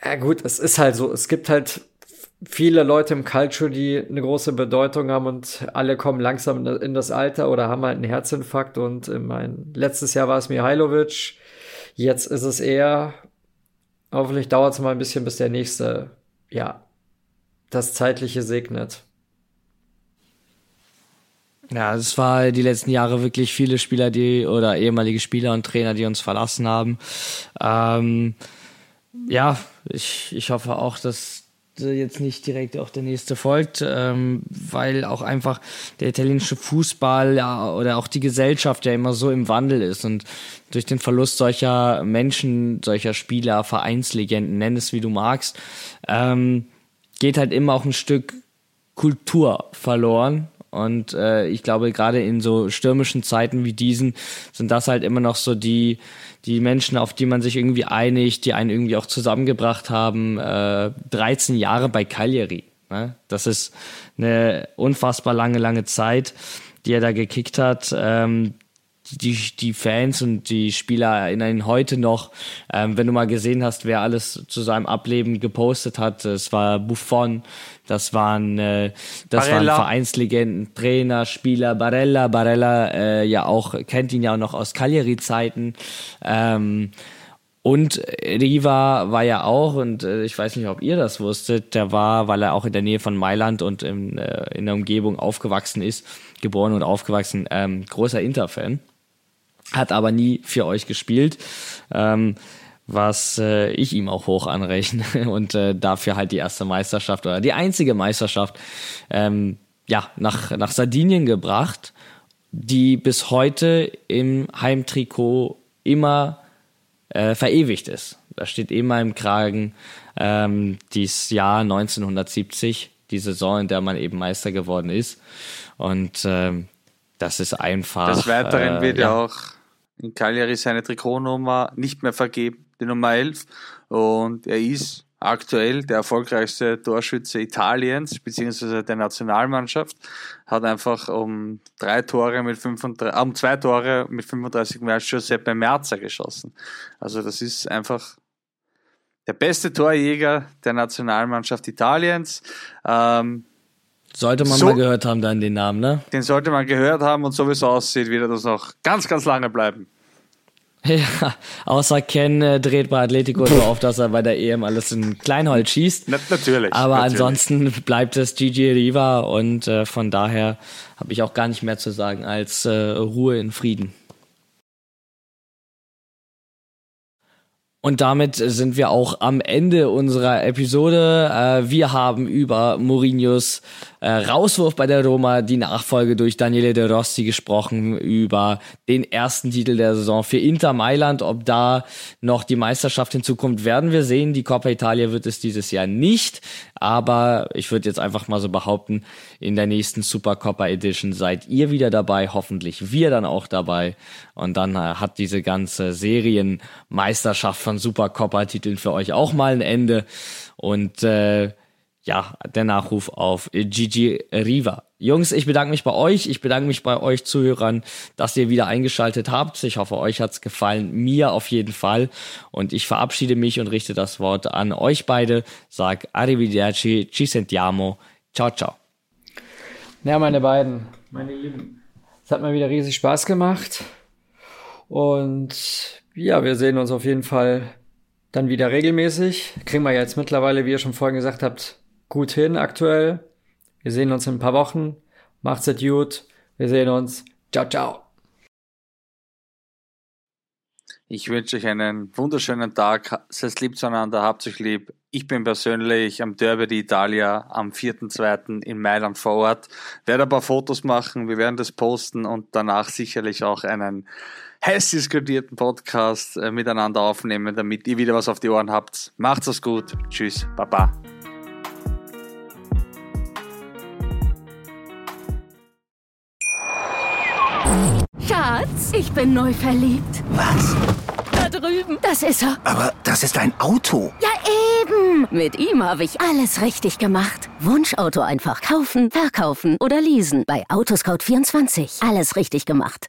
ja gut, es ist halt so, es gibt halt viele Leute im Culture, die eine große Bedeutung haben und alle kommen langsam in das Alter oder haben halt einen Herzinfarkt und mein letztes Jahr war es Mihailovic, jetzt ist es eher Hoffentlich dauert es mal ein bisschen, bis der nächste, ja, das Zeitliche segnet. Ja, es war die letzten Jahre wirklich viele Spieler, die oder ehemalige Spieler und Trainer, die uns verlassen haben. Ähm, ja, ich, ich hoffe auch, dass jetzt nicht direkt auch der nächste folgt, ähm, weil auch einfach der italienische Fußball ja, oder auch die Gesellschaft ja immer so im Wandel ist und durch den Verlust solcher Menschen, solcher Spieler, Vereinslegenden, nenn es wie du magst, ähm, geht halt immer auch ein Stück Kultur verloren und äh, ich glaube, gerade in so stürmischen Zeiten wie diesen sind das halt immer noch so die, die Menschen, auf die man sich irgendwie einigt, die einen irgendwie auch zusammengebracht haben. Äh, 13 Jahre bei Cagliari. Ne? Das ist eine unfassbar lange, lange Zeit, die er da gekickt hat. Ähm, die, die Fans und die Spieler erinnern ihn heute noch. Ähm, wenn du mal gesehen hast, wer alles zu seinem Ableben gepostet hat, es war Buffon, das waren, äh, das waren Vereinslegenden, Trainer, Spieler, Barella, Barella äh, ja auch, kennt ihn ja auch noch aus Cagliari-Zeiten. Ähm, und Riva war ja auch, und äh, ich weiß nicht, ob ihr das wusstet, der war, weil er auch in der Nähe von Mailand und in, äh, in der Umgebung aufgewachsen ist, geboren und aufgewachsen, ähm, großer Inter-Fan hat aber nie für euch gespielt. Ähm, was äh, ich ihm auch hoch anrechne <laughs> und äh, dafür halt die erste Meisterschaft oder die einzige Meisterschaft ähm, ja nach nach Sardinien gebracht, die bis heute im Heimtrikot immer äh, verewigt ist. Da steht immer im Kragen ähm, dieses Jahr 1970, die Saison, in der man eben Meister geworden ist und ähm, das ist einfach. Des Weiteren äh, wird ja auch in Cagliari seine Trikotnummer nicht mehr vergeben, die Nummer 11. Und er ist aktuell der erfolgreichste Torschütze Italiens, beziehungsweise der Nationalmannschaft, hat einfach um drei Tore mit 35, um zwei Tore mit 35 mehr als Giuseppe Merzer geschossen. Also das ist einfach der beste Torjäger der Nationalmannschaft Italiens. Ähm, sollte man so, mal gehört haben, dann den Namen, ne? Den sollte man gehört haben und so wie es aussieht, wird er das noch ganz, ganz lange bleiben. <laughs> Ja, außer Ken äh, dreht bei Atletico so auf, dass er bei der EM alles in Kleinholz schießt. Na, natürlich. Aber natürlich. ansonsten bleibt es Gigi Riva und äh, von daher habe ich auch gar nicht mehr zu sagen als äh, Ruhe in Frieden. Und damit sind wir auch am Ende unserer Episode. Äh, wir haben über Mourinhos äh, Rauswurf bei der Roma, die Nachfolge durch Daniele De Rossi gesprochen, über den ersten Titel der Saison für Inter Mailand. Ob da noch die Meisterschaft hinzukommt, werden wir sehen. Die Coppa Italia wird es dieses Jahr nicht. Aber ich würde jetzt einfach mal so behaupten, in der nächsten Super Coppa Edition seid ihr wieder dabei, hoffentlich wir dann auch dabei. Und dann äh, hat diese ganze Serienmeisterschaft von Super Coppa Titeln für euch auch mal ein Ende. Und äh, ja, der Nachruf auf Gigi Riva. Jungs, ich bedanke mich bei euch. Ich bedanke mich bei euch Zuhörern, dass ihr wieder eingeschaltet habt. Ich hoffe, euch hat's gefallen. Mir auf jeden Fall. Und ich verabschiede mich und richte das Wort an euch beide. Sag Arrivederci, ci sentiamo. Ciao, ciao. Ja, meine beiden, meine Lieben. Es hat mir wieder riesig Spaß gemacht. Und ja, wir sehen uns auf jeden Fall dann wieder regelmäßig. Kriegen wir jetzt mittlerweile, wie ihr schon vorhin gesagt habt, gut hin aktuell. Wir sehen uns in ein paar Wochen. Macht's gut. Wir sehen uns. Ciao, ciao. Ich wünsche euch einen wunderschönen Tag. Seid lieb zueinander, habt euch lieb. Ich bin persönlich am Derby d'Italia am 4.2. in Mailand vor Ort. Werde ein paar Fotos machen, wir werden das posten und danach sicherlich auch einen heiß diskutierten Podcast äh, miteinander aufnehmen, damit ihr wieder was auf die Ohren habt. Macht's es gut. Tschüss. Baba. Schatz, ich bin neu verliebt. Was? Da drüben. Das ist er. Aber das ist ein Auto. Ja, eben. Mit ihm habe ich alles richtig gemacht. Wunschauto einfach kaufen, verkaufen oder leasen. Bei Autoscout24. Alles richtig gemacht.